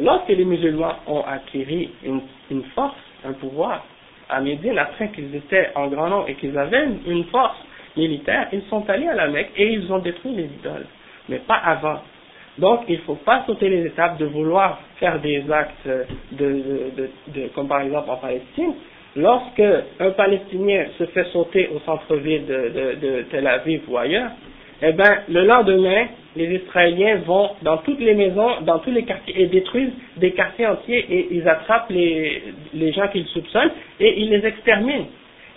lorsque les musulmans ont acquis une force, un pouvoir, à Médine, après qu'ils étaient en grand nombre et qu'ils avaient une force militaire, ils sont allés à la Mecque et ils ont détruit les idoles, mais pas avant. Donc, il ne faut pas sauter les étapes de vouloir faire des actes de, de, de, comme par exemple en Palestine. Lorsque un Palestinien se fait sauter au centre-ville de, Tel Aviv ou ailleurs, eh ben, le lendemain, les Israéliens vont dans toutes les maisons, dans tous les quartiers et détruisent des quartiers entiers et ils attrapent les, les gens qu'ils soupçonnent et ils les exterminent.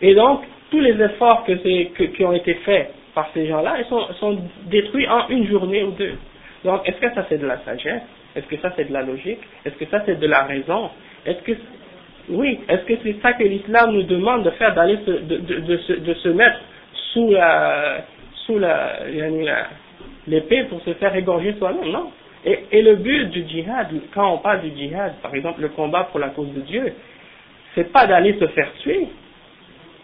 Et donc, tous les efforts que que, qui ont été faits par ces gens-là, ils sont, sont détruits en une journée ou deux. Donc, est-ce que ça c'est de la sagesse? Est-ce que ça c'est de la logique? Est-ce que ça c'est de la raison? Est-ce que oui, est-ce que c'est ça que l'islam nous demande de faire, d'aller se, de, de, de, se, mettre sous la sous la, l'épée pour se faire égorger soi-même? Non. Et, et le but du djihad, quand on parle du djihad, par exemple le combat pour la cause de Dieu, c'est pas d'aller se faire tuer.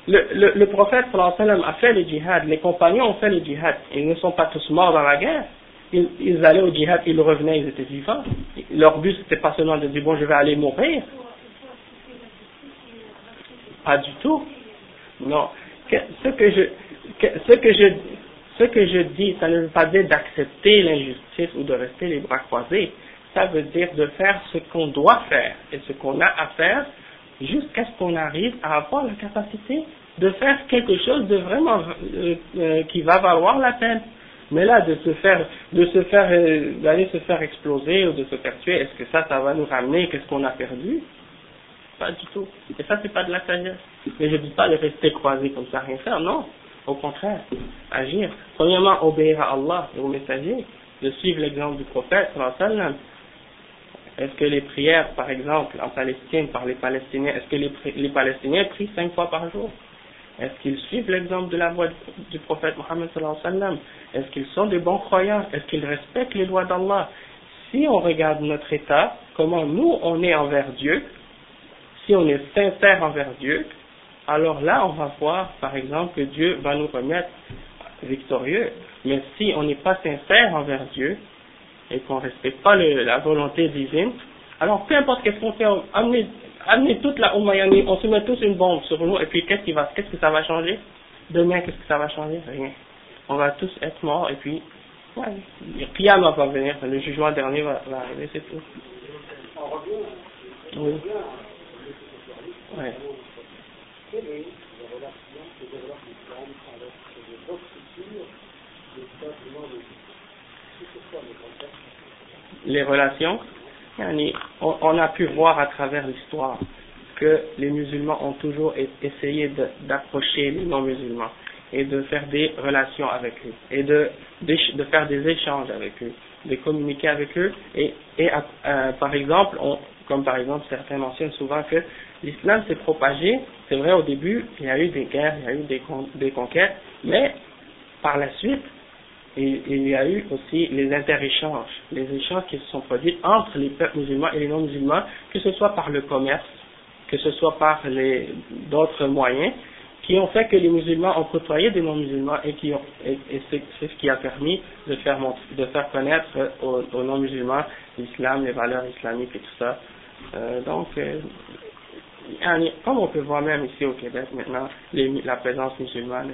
Le, le, prophète a fait le djihad, les compagnons ont fait le djihad, ils ne sont pas tous morts dans la guerre ils, allaient au djihad, ils revenaient, ils étaient vivants. Leur but, c'était pas seulement de dire, bon, je vais aller mourir. Pas du tout. Non. ce que je, ce que je, ce que je dis, ça ne veut pas dire d'accepter l'injustice ou de rester les bras croisés. Ça veut dire de faire ce qu'on doit faire et ce qu'on a à faire jusqu'à ce qu'on arrive à avoir la capacité de faire quelque chose de vraiment euh, euh, qui va valoir la peine. Mais là, de se faire, de se faire, euh, d'aller se faire exploser ou de se faire tuer, est-ce que ça, ça va nous ramener? Qu'est-ce qu'on a perdu? Pas du tout. Et ça, c'est pas de la sagesse. Mais je dis pas de rester croisé comme ça, rien faire, non. Au contraire, agir. Premièrement, obéir à Allah et au messager, de suivre l'exemple du prophète, est-ce que les prières, par exemple, en Palestine, par les Palestiniens, est-ce que les, les Palestiniens prient cinq fois par jour? Est-ce qu'ils suivent l'exemple de la voix du prophète Mohammed Est-ce qu'ils sont des bons croyants? Est-ce qu'ils respectent les lois d'Allah? Si on regarde notre état, comment nous on est envers Dieu, si on est sincère envers Dieu, alors là on va voir, par exemple, que Dieu va nous remettre victorieux. Mais si on n'est pas sincère envers Dieu, et qu'on ne respecte pas le, la volonté divine, alors peu importe qu'est-ce qu'on fait, amener, amener toute la Umayyani, on se met tous une bombe sur nous, et puis qu'est-ce qui va, qu'est-ce que ça va changer? Demain, qu'est-ce que ça va changer? Rien. On va tous être morts, et puis, ouais, le va venir, le jugement dernier va, va arriver, c'est tout. Oui. Ouais. les relations, on, a pu voir à travers l'histoire que les musulmans ont toujours essayé d'approcher les non-musulmans et de faire des relations avec eux et de, faire des échanges avec eux, de communiquer avec eux et, par exemple, comme par exemple certains mentionnent souvent que l'islam s'est propagé, c'est vrai au début il y a eu des guerres, il y a eu des conquêtes, mais par la suite il y a eu aussi les interéchanges, les échanges qui se sont produits entre les peuples musulmans et les non-musulmans, que ce soit par le commerce, que ce soit par d'autres moyens, qui ont fait que les musulmans ont côtoyé des non-musulmans et qui ont, et, c'est ce qui a permis de faire de faire connaître aux, non-musulmans l'islam, les valeurs islamiques et tout ça. Euh, donc, euh, comme on peut voir même ici au Québec maintenant, la présence musulmane,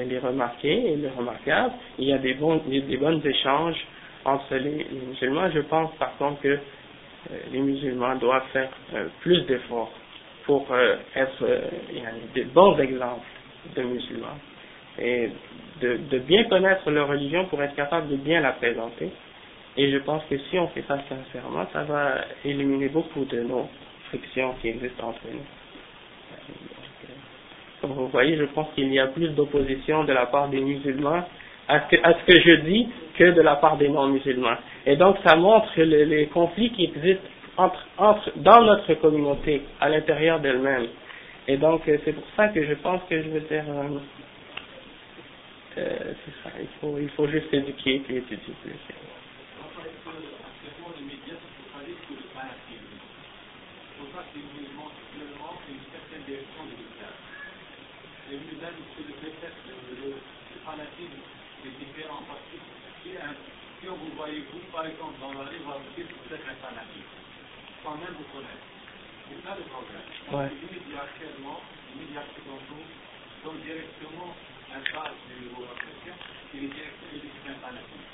elle est remarquée, elle est remarquable. Il y a des bons, des bons échanges entre les, musulmans. Je pense par contre que euh, les musulmans doivent faire euh, plus d'efforts pour euh, être des bons exemples de musulmans et de, de, bien connaître leur religion pour être capable de bien la présenter. Et je pense que si on fait ça sincèrement, ça va éliminer beaucoup de nos frictions qui existent entre nous. Comme vous voyez, je pense qu'il y a plus d'opposition de la part des musulmans à ce, que, à ce que je dis que de la part des non-musulmans. Et donc, ça montre les, conflits qui existent entre, entre, dans notre communauté, à l'intérieur d'elle-même. Et donc, euh, c'est pour ça que je pense que je veux dire, euh, euh, c'est ça, il faut, il faut juste éduquer et étudier plus. Voyez-vous, par exemple, dans la rue, vous dire que vous êtes un fanatique, sans même vous connaître. C'est ça le problème. Ouais. Les médias actuellement, les médias occidentaux, donnent directement un phase du niveau chrétien et les directeurs disent un fanatique.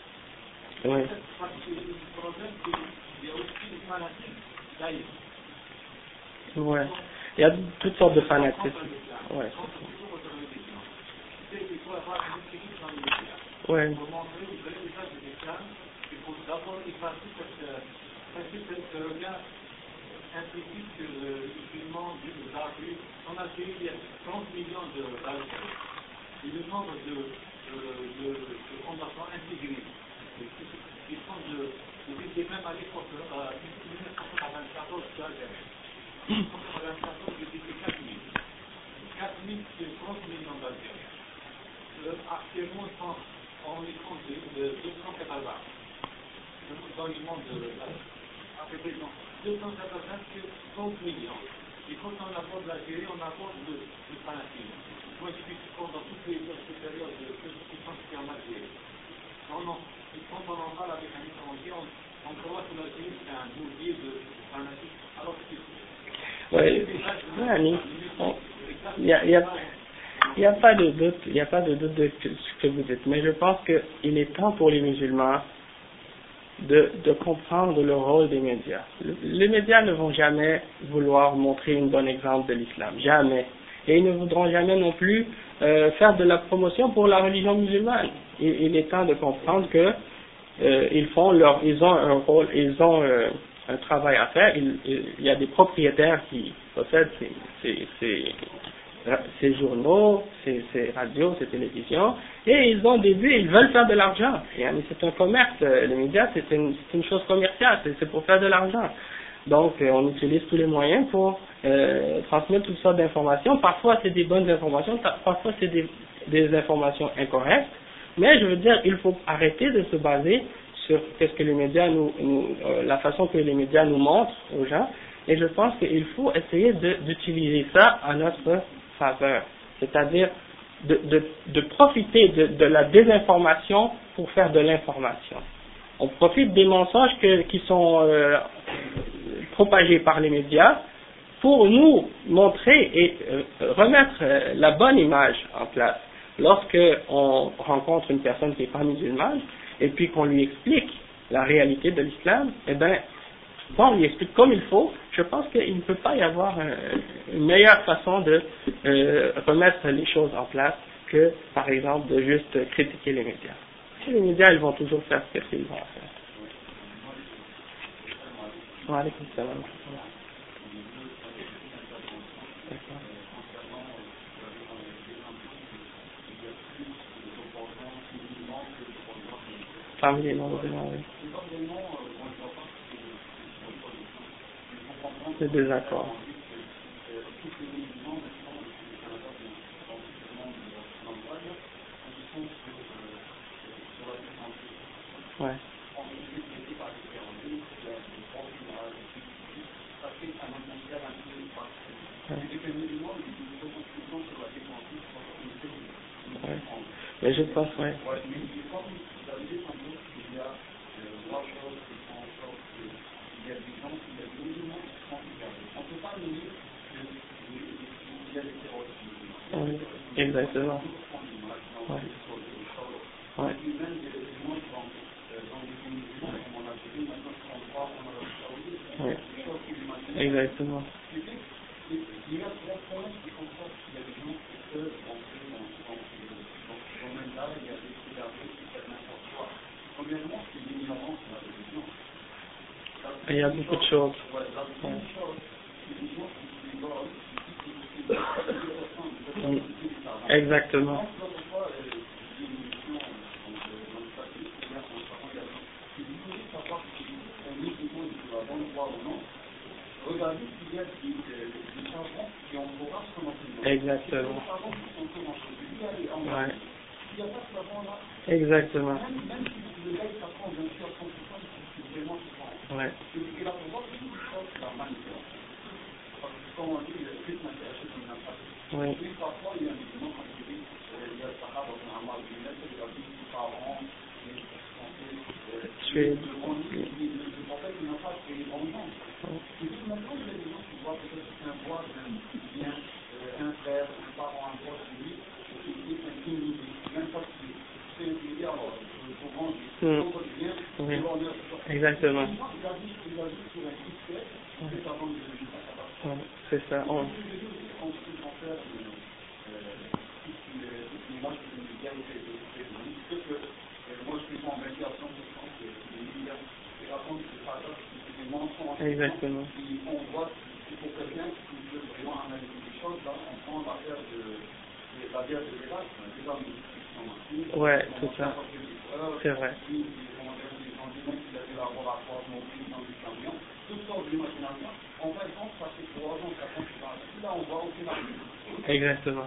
Oui. Parce que le problème, c'est qu'il y a aussi des fanatiques d'ailleurs. Ouais. Il y a toutes sortes de fanatisme. Ouais. Ouais. Pour montrer le vrai visage de l'islam, d'abord il faut cette, ce regard implicite que le musulman en Algérie, il y a 30 millions d'Algériens. Et le nombre de, de, de, de qui sont de, de même à l'époque, 1994 d'Algérie. 1994, je disais 4 000. 4 000, c'est 30 millions d'Algériens. Euh, actuellement, on est compte de, de 280 dans le monde de après 280 que 30 millions. Et quand on aborde l'Algérie, on aborde le, le fanatisme. Moi, je suis dans toutes les autres périodes de qui sont en Algérie. Non, non. Et quand on en parle avec un étranger, on, on croit que l'Algérie, c'est un bourbier de fanatisme. Alors que oui, il y a, il y a, il n'y a pas de doute, il n'y a pas de doute de ce que vous dites, mais je pense qu'il est temps pour les musulmans de, de comprendre le rôle des médias. les médias ne vont jamais vouloir montrer un bon exemple de l'islam, jamais. Et ils ne voudront jamais non plus euh, faire de la promotion pour la religion musulmane. Il, est temps de comprendre que euh, ils font leur, ils ont un rôle, ils ont euh, un travail à faire. Il, y a des propriétaires qui possèdent ces, ces journaux, ces, radios, ces télévisions, et ils ont des buts, ils veulent faire de l'argent. C'est un commerce, les médias, c'est une, chose commerciale, c'est pour faire de l'argent. Donc, on utilise tous les moyens pour euh, transmettre toutes sortes d'informations. Parfois, c'est des bonnes informations, parfois, c'est des, informations incorrectes. Mais je veux dire, il faut arrêter de se baser sur qu'est-ce que les médias nous, euh, la façon que les médias nous montrent aux gens. Et je pense qu'il faut essayer d'utiliser ça à notre faveur. C'est-à-dire de, profiter de, la désinformation pour faire de l'information. On profite des mensonges qui sont euh, propagés par les médias pour nous montrer et euh, remettre euh, la bonne image en place. Lorsque on rencontre une personne qui n'est pas musulmane et puis qu'on lui explique la réalité de l'islam, eh bien, quand on lui explique comme il faut, je pense qu'il ne peut pas y avoir une meilleure façon de euh, remettre les choses en place que, par exemple, de juste critiquer les médias. Les médias, ils vont toujours faire ce qu'ils vont faire. Parmi les oui. C'est désaccord. Ouais. Ouais. Mais je pense, ouais. Oui, exactement. Exactement. Il y a beaucoup de choses. Ouais. Exactement. Exactement. Ouais. Exactement. Ouais. Oui. Suède. Hmm. Oui. Exactement. Ouais. C'est ça. On... Exactement. Ouais, tout ça. C'est vrai. Exactement.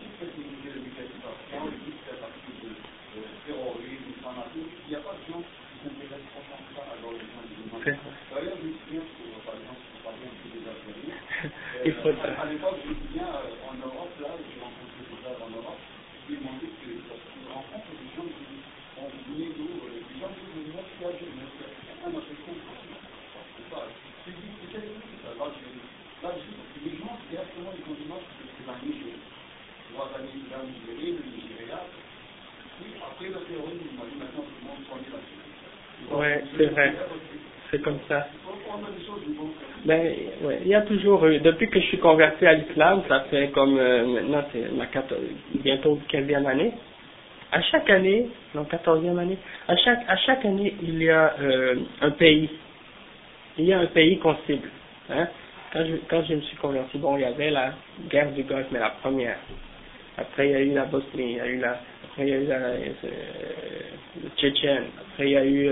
Oui, c'est vrai. C'est comme ça. Ben, ouais, il y a toujours eu, depuis que je suis converti à l'islam, ça fait comme, euh, maintenant c'est ma 14, bientôt 15e année, à chaque année, non 14e année, à chaque, à chaque année, il y a euh, un pays. Il y a un pays qu'on cible. Hein. Quand, je, quand je me suis converti, bon, il y avait la guerre du Golfe, mais la première. Après, il y a eu la Bosnie, il y a eu la, après, il y a eu euh, le Tchétchène, après, il y a eu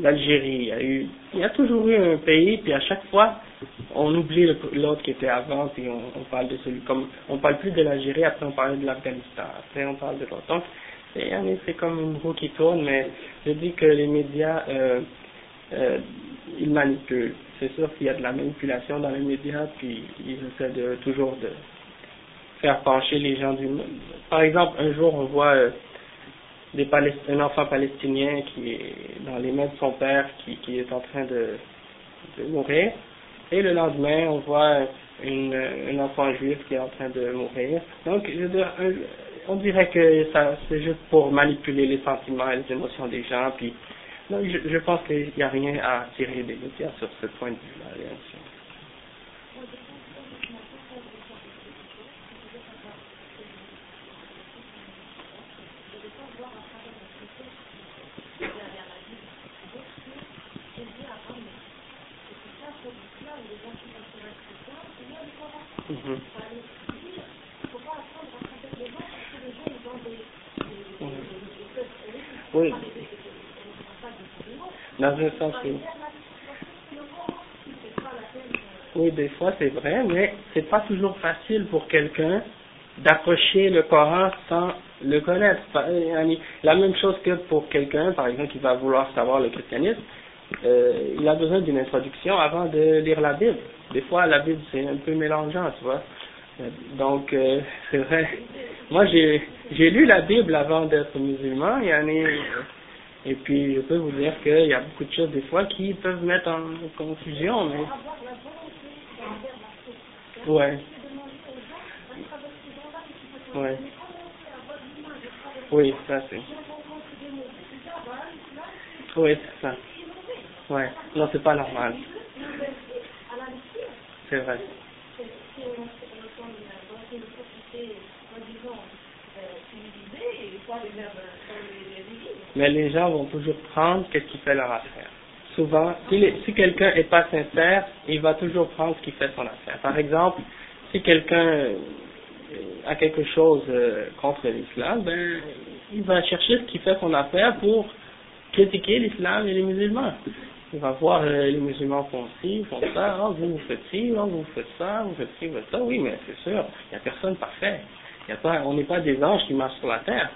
l'Algérie, il y a toujours eu un pays, puis à chaque fois, on oublie l'autre qui était avant, puis on, on, parle de celui, comme, on parle plus de l'Algérie, après on parle de l'Afghanistan, après on parle de l'autre. Donc, c'est comme une roue qui tourne, mais je dis que les médias, euh, euh, ils manipulent. C'est sûr qu'il y a de la manipulation dans les médias, puis ils essaient de, toujours de faire pencher les gens du monde. Par exemple, un jour, on voit euh, un enfant palestinien qui est dans les mains de son père, qui, qui est en train de, mourir, et le lendemain, on voit une, un enfant juif qui est en train de mourir. Donc, on dirait que ça, c'est juste pour manipuler les sentiments et les émotions des gens, puis je, je pense qu'il n'y a rien à tirer des médias sur ce point de vue-là, Mhm. Oui. Dans un sens, oui. Oui, des fois c'est vrai, mais c'est pas toujours facile pour quelqu'un d'approcher le Coran sans le connaître. Euh, la même chose que pour quelqu'un, par exemple, qui va vouloir savoir le christianisme, euh, il a besoin d'une introduction avant de lire la Bible. Des fois, la Bible, c'est un peu mélangeant, tu vois. Donc, euh, c'est vrai. Moi, j'ai lu la Bible avant d'être musulman, en et puis je peux vous dire qu'il y a beaucoup de choses des fois qui peuvent mettre en confusion, mais... Ouais. Ouais. Oui, ça c'est. Oui, c'est ça. Ouais. Non, c'est pas normal. C'est vrai. Mais les gens vont toujours prendre ce qui fait leur affaire. Souvent, si, quelqu'un n'est pas sincère, il va toujours prendre ce qui fait son affaire. Par exemple, si quelqu'un euh, a quelque chose euh, contre l'islam, ben, il va chercher ce qui fait son affaire pour critiquer l'islam et les musulmans. Il va voir euh, les musulmans font ci, font ça, oh, vous, faites ci, oh, vous faites ça, vous faites ci, vous faites ça. Oui, mais c'est sûr, il n'y a personne parfait. Y a pas, on n'est pas des anges qui marchent sur la terre.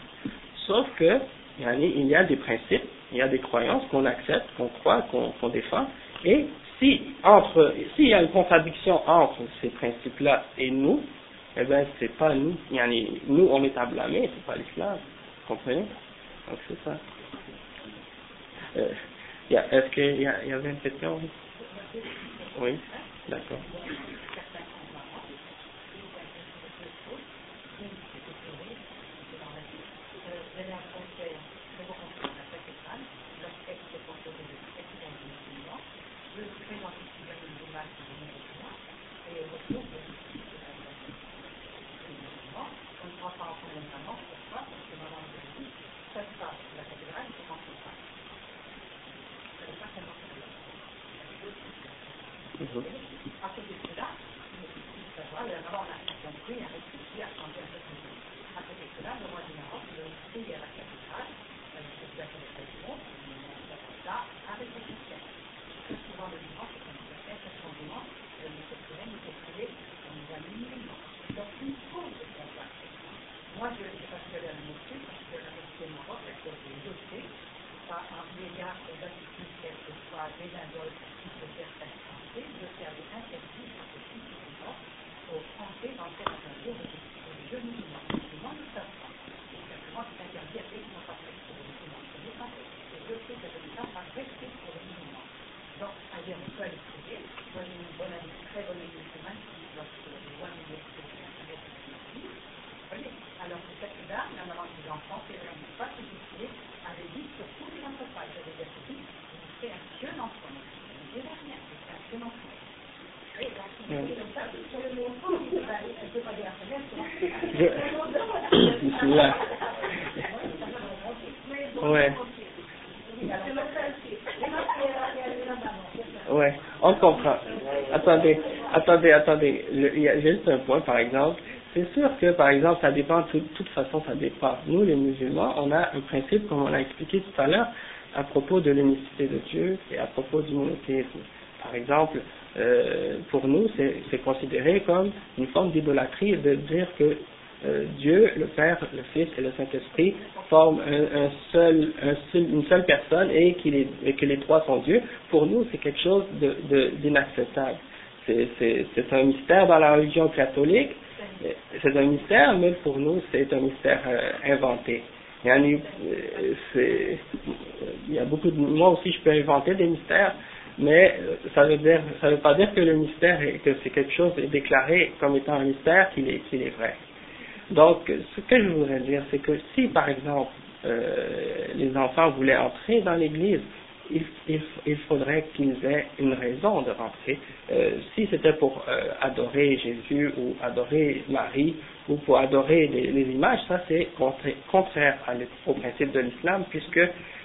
Sauf que il y a des principes, il y a des croyances qu'on accepte, qu'on croit, qu'on défend, et si entre, s'il y a une contradiction entre ces principes-là et nous, eh bien, c'est pas nous, nous, on est à blâmer, c'est pas l'islam, vous comprenez? Donc, c'est ça. Euh, Est-ce qu'il y, y, avait une question Oui, d'accord. enfant qui Ouais. On comprend. Attendez, attendez, attendez. Juste un point, par exemple. C'est sûr que, par exemple, ça dépend, de toute façon, ça dépend. Nous, les musulmans, on a un principe, comme on a expliqué tout à l'heure, à propos de l'unicité de Dieu et à propos du monothéisme. Par exemple, euh, pour nous, c'est considéré comme une forme d'idolâtrie de dire que euh, Dieu, le Père, le Fils et le Saint-Esprit forment une seule personne et, que les trois sont Dieu. Pour nous, c'est quelque chose d'inacceptable. De, c'est un mystère dans la religion catholique, c'est un mystère, mais pour nous, c'est un mystère euh, inventé. Euh, il y a beaucoup de, moi aussi, je peux inventer des mystères, mais ça veut dire, ça veut pas dire que le mystère, que c'est quelque chose déclaré comme étant un mystère qu'il est, qu'il est vrai. Donc, ce que je voudrais dire, c'est que si, par exemple, euh, les enfants voulaient entrer dans l'église, il, il, il, faudrait qu'ils aient une raison de rentrer. Euh, si c'était pour euh, adorer Jésus ou adorer Marie ou pour adorer les, les images, ça c'est contraire au principe de l'islam puisque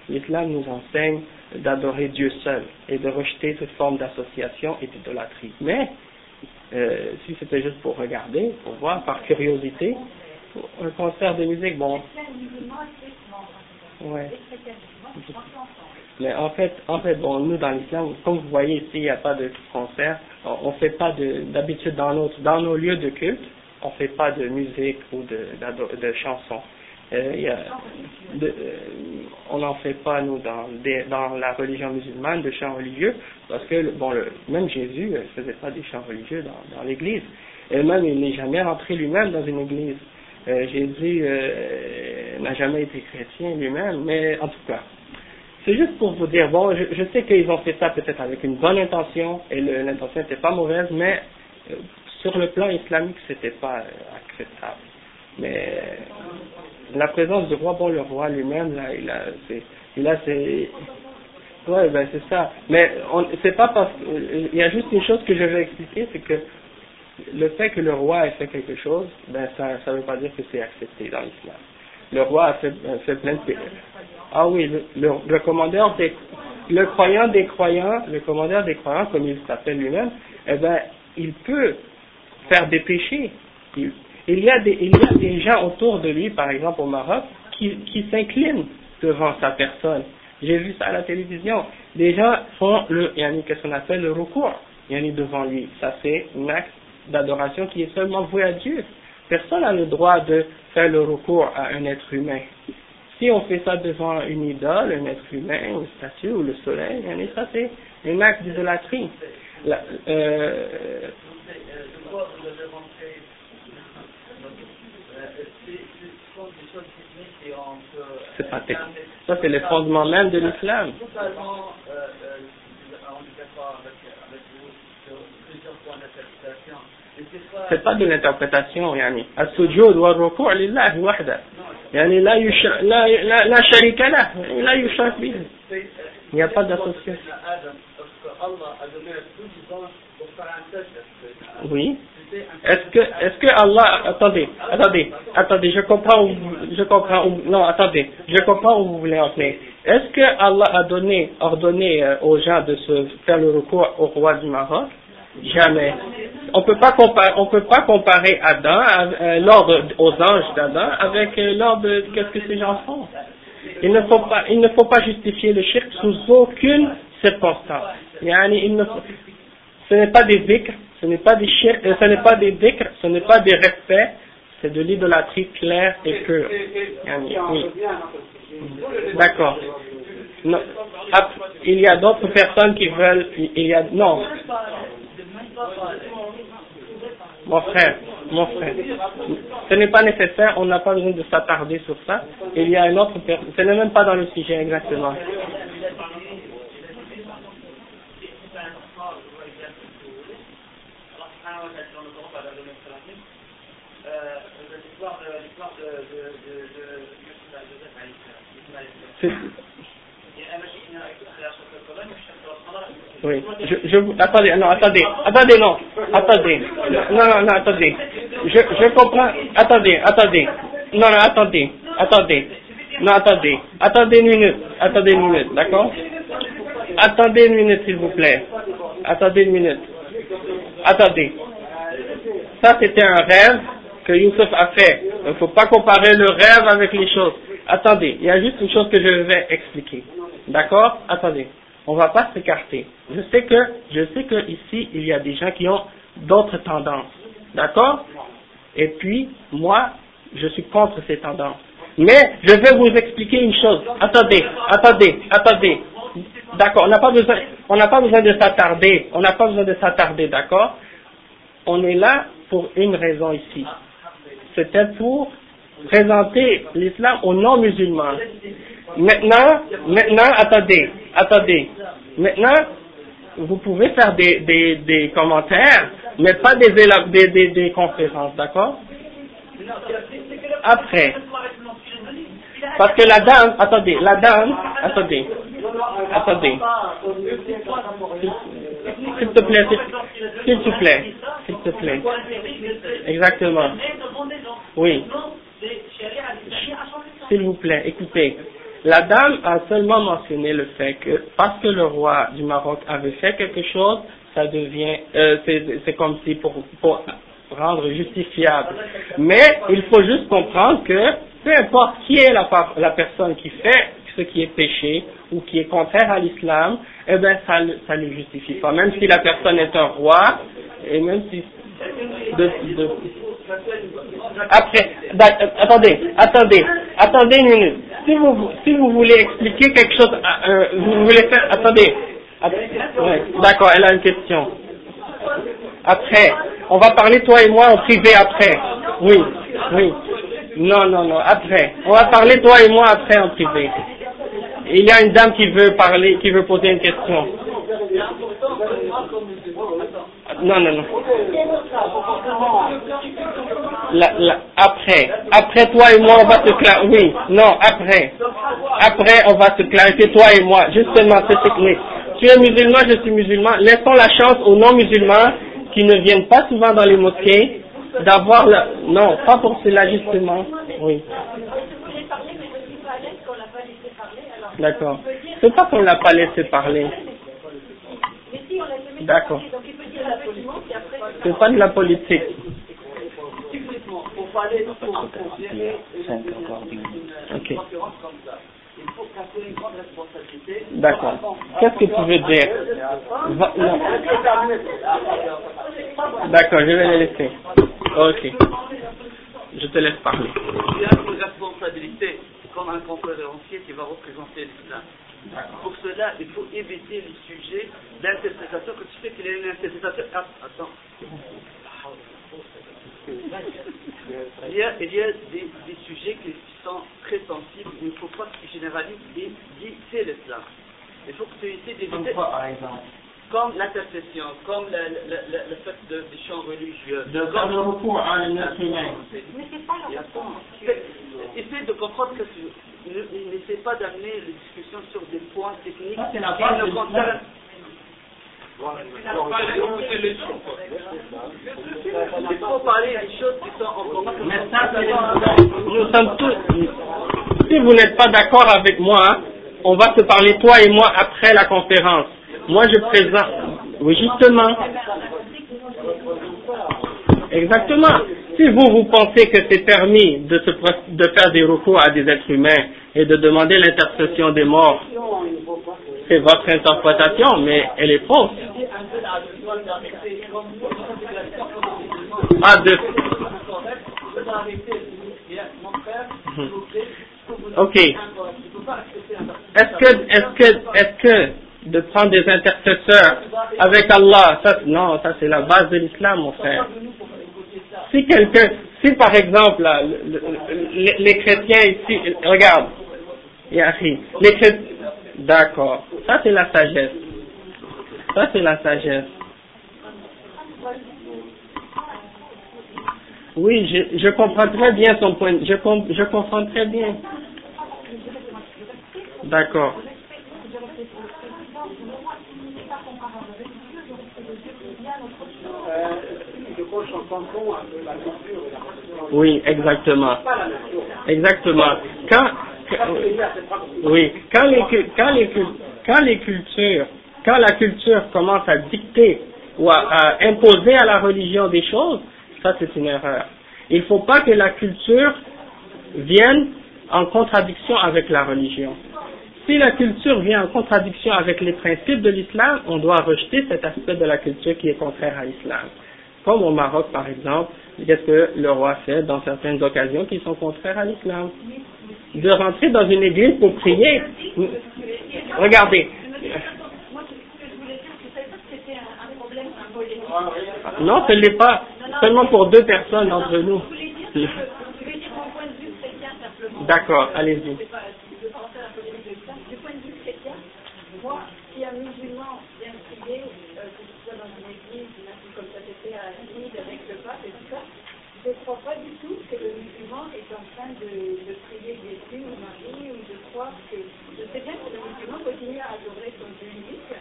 l'islam nous enseigne d'adorer Dieu seul et de rejeter toute forme d'association et d'idolâtrie. Mais euh, si c'était juste pour regarder, pour voir, par curiosité, un concert de musique, bon. Ouais. Mais en fait, en fait, bon, nous dans l'islam, comme vous voyez ici, il n'y a pas de concert. On, ne fait pas d'habitude dans notre, dans nos lieux de culte, on fait pas de musique ou de, de chansons. Euh, euh, on n'en fait pas nous dans, dans la religion musulmane de chants religieux parce que bon même Jésus ne faisait pas des chants religieux dans, dans l'église et même il n'est jamais rentré lui-même dans une église euh, Jésus n'a jamais été chrétien lui-même mais en tout cas c'est juste pour vous dire bon je, sais qu'ils ont fait ça peut-être avec une bonne intention et l'intention n'était pas mauvaise mais sur le plan islamique c'était pas acceptable mais la présence du roi, bon, le roi lui-même, là, il a, c'est, il a ses, ouais, ben c'est ça. Mais c'est pas parce, il y a juste une chose que je vais expliquer, c'est que le fait que le roi ait fait quelque chose, ben ça, ça veut pas dire que c'est accepté dans l'islam. Le roi a fait, fait plein de Ah oui, le, commandeur des, le croyant des croyants, le commandeur des croyants, comme il s'appelle lui-même, eh ben, il peut faire des péchés. Il, y, a des, il y a des gens autour de lui, par exemple au Maroc, qui, qui s'inclinent devant sa personne. J'ai vu ça à la télévision. Des gens font le, yani, qu'est-ce qu'on appelle le recours, yani, devant lui. Ça c'est un acte d'adoration qui est seulement voué à Dieu. Personne n'a le droit de faire le recours à un être humain. Si on fait ça devant une idole, un être humain, une statue ou le soleil, ça c'est un acte d'idolâtrie. C'est pas Ça c'est le fondement même de l'islam. C'est pas de l'interprétation, yani. As-sujud wa ruku' lillah. يعني لا يشرك لا لا لا شريك له لا يشرك به il n'y a pas d'association oui est-ce que, est-ce que Allah, attendez, attendez, attendez, je comprends où, je comprends où, non, attendez, je comprends où vous voulez en venir. Est-ce que Allah a donné, ordonné euh, aux gens de se faire le recours au roi du Maroc? Jamais. On peut peut pas comparer Adam, euh, l'ordre aux anges d'Adam avec euh, l'ordre qu'est-ce que ces gens font. Il ne faut pas, il ne faut pas justifier le shirk sous aucune circonstance. il ne faut, ce n'est pas des vikrs, ce n'est pas des shirk, euh, ce n'est pas des dhikr, ce n'est pas des respects, c'est de l'idolâtrie claire et pure. Oui. D'accord. Il y a d'autres personnes qui veulent, il y a, non. Mon frère, mon frère, ce n'est pas nécessaire, on n'a pas besoin de s'attarder sur ça. Il y a une autre personne, ce n'est même pas dans le sujet exactement. Oui, je, je, attendez, non, attendez, attendez, non, attendez, non, non, non, attendez, je, je comprends, attendez, attendez, non, non, attendez, attendez, non, attendez, attendez une minute, attendez une minute, d'accord? Attendez une minute, s'il vous plaît, attendez une minute, attendez, ça c'était un rêve que Youssef a fait, il ne faut pas comparer le rêve avec les choses, attendez, il y a juste une chose que je vais expliquer, d'accord? Attendez on ne va pas s'écarter. Je sais que, je sais que ici, il y a des gens qui ont d'autres tendances. D'accord? Et puis, moi, je suis contre ces tendances. Mais, je vais vous expliquer une chose. Attendez, attendez, attendez. D'accord, on n'a pas besoin, on n'a pas besoin de s'attarder. On n'a pas besoin de s'attarder, d'accord? On est là pour une raison ici. C'était pour présenter l'islam aux non-musulmans. Maintenant, maintenant, attendez, attendez. Maintenant, vous pouvez faire des, des, des commentaires, mais pas des, des, des, conférences, d'accord? Après. Parce que la dame, attendez, la dame, attendez, attendez. S'il te plaît, s'il te plaît, s'il te plaît. Exactement. Oui. S'il vous plaît, écoutez. La dame a seulement mentionné le fait que parce que le roi du Maroc avait fait quelque chose, ça devient, euh, c'est comme si pour, pour rendre justifiable. Mais il faut juste comprendre que peu importe qui est la, la personne qui fait ce qui est péché ou qui est contraire à l'islam, eh bien ça ne le justifie pas. Même si la personne est un roi, et même si... De, de, après, attendez, attendez, attendez une minute si vous, si vous voulez expliquer quelque chose, euh, euh, vous voulez faire, attendez, d'accord, elle a une question. Après, on va parler toi et moi en privé après. Oui, oui. Non, non, non, après. On va parler toi et moi après en privé. Il y a une dame qui veut parler, qui veut poser une question. Non, non, non. après, après toi et moi, on va se clarifier. Oui, non, après. Après, on va se clarifier, toi et moi. Justement, c'est technique. Tu es musulman, je suis musulman. Laissons la chance aux non-musulmans qui ne viennent pas souvent dans les mosquées d'avoir la... Non, pas pour cela, justement. Oui. D'accord. C'est pas qu'on l'a pas laissé parler. D'accord. C'est pas de la politique. Ok. D'accord. Qu'est-ce que tu veux dire? D'accord, je vais les laisser. Ok. Je te laisse parler. Il y a une responsabilité comme un conférencier qui va représenter l'islam. Pour cela, il faut éviter les sujets d'interprétation que tu sais qu'il y a une interprétation. Ah, attends. Il y a, il y a des, des, sujets qui sont très sensibles, il ne faut pas que tu généralises et dis c'est l'islam. Il faut que tu essaies d'éviter. Comme l'intercession, comme le, le, le, le fait de, des chants religieux. De comme le recours à un être humain. Essaye de comprendre que tu n'essaie pas d'amener les discussions sur des points techniques qui ne concernent il faut parler des choses qui sont en commun. Mais ça, nous sommes tous. Si vous n'êtes pas d'accord avec moi, on va se parler toi et moi après la conférence. Moi, je présente. Oui, justement. Exactement. Si vous, vous pensez que c'est permis de, se, faire des recours à des êtres humains et de demander l'intercession des morts, c'est votre interprétation, mais elle est fausse. Ah, de... Mhm. Ok. Est-ce que, est-ce que, est-ce que de prendre des intercesseurs avec Allah, ça, non, ça c'est la base de l'islam, mon frère si quelqu'un, si par exemple, les chrétiens ici, regarde, les chrétiens, d'accord, ça c'est la sagesse. Ça c'est la sagesse. Oui, je, comprends très bien son point, je, je comprends très bien. D'accord. Euh, oui, exactement. Exactement. Quand, oui, quand les, quand les, quand les cultures, quand la culture commence à dicter ou à, imposer à la religion des choses, ça c'est une erreur. Il ne faut pas que la culture vienne en contradiction avec la religion. Si la culture vient en contradiction avec les principes de l'islam, on doit rejeter cet aspect de la culture qui est contraire à l'islam. Comme au Maroc, par exemple, qu'est-ce que le roi fait dans certaines occasions qui sont contraires à l'islam? De rentrer dans une église pour prier. Regardez. Non, ce n'est pas. Seulement pour deux personnes d'entre nous. D'accord, allez-y. je ne crois pas du tout que le musulman est en train de, de prier Jésus ou Marie ou de croire que. Je sais bien que le musulman continue à adorer son Dieu unique.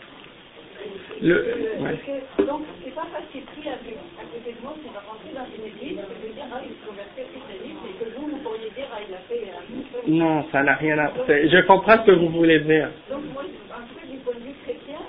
Le, ouais. donc, c'est pas parce qu'il prie à, côté de moi qu'il va rentrer dans une église que je dire, ah, il se convertit au christianisme et que vous, vous pourriez dire, ah, il a fait un euh, Non, ça n'a rien à voir. Je comprends ce que vous voulez dire. Donc, moi, en tout cas, du point de vue chrétien,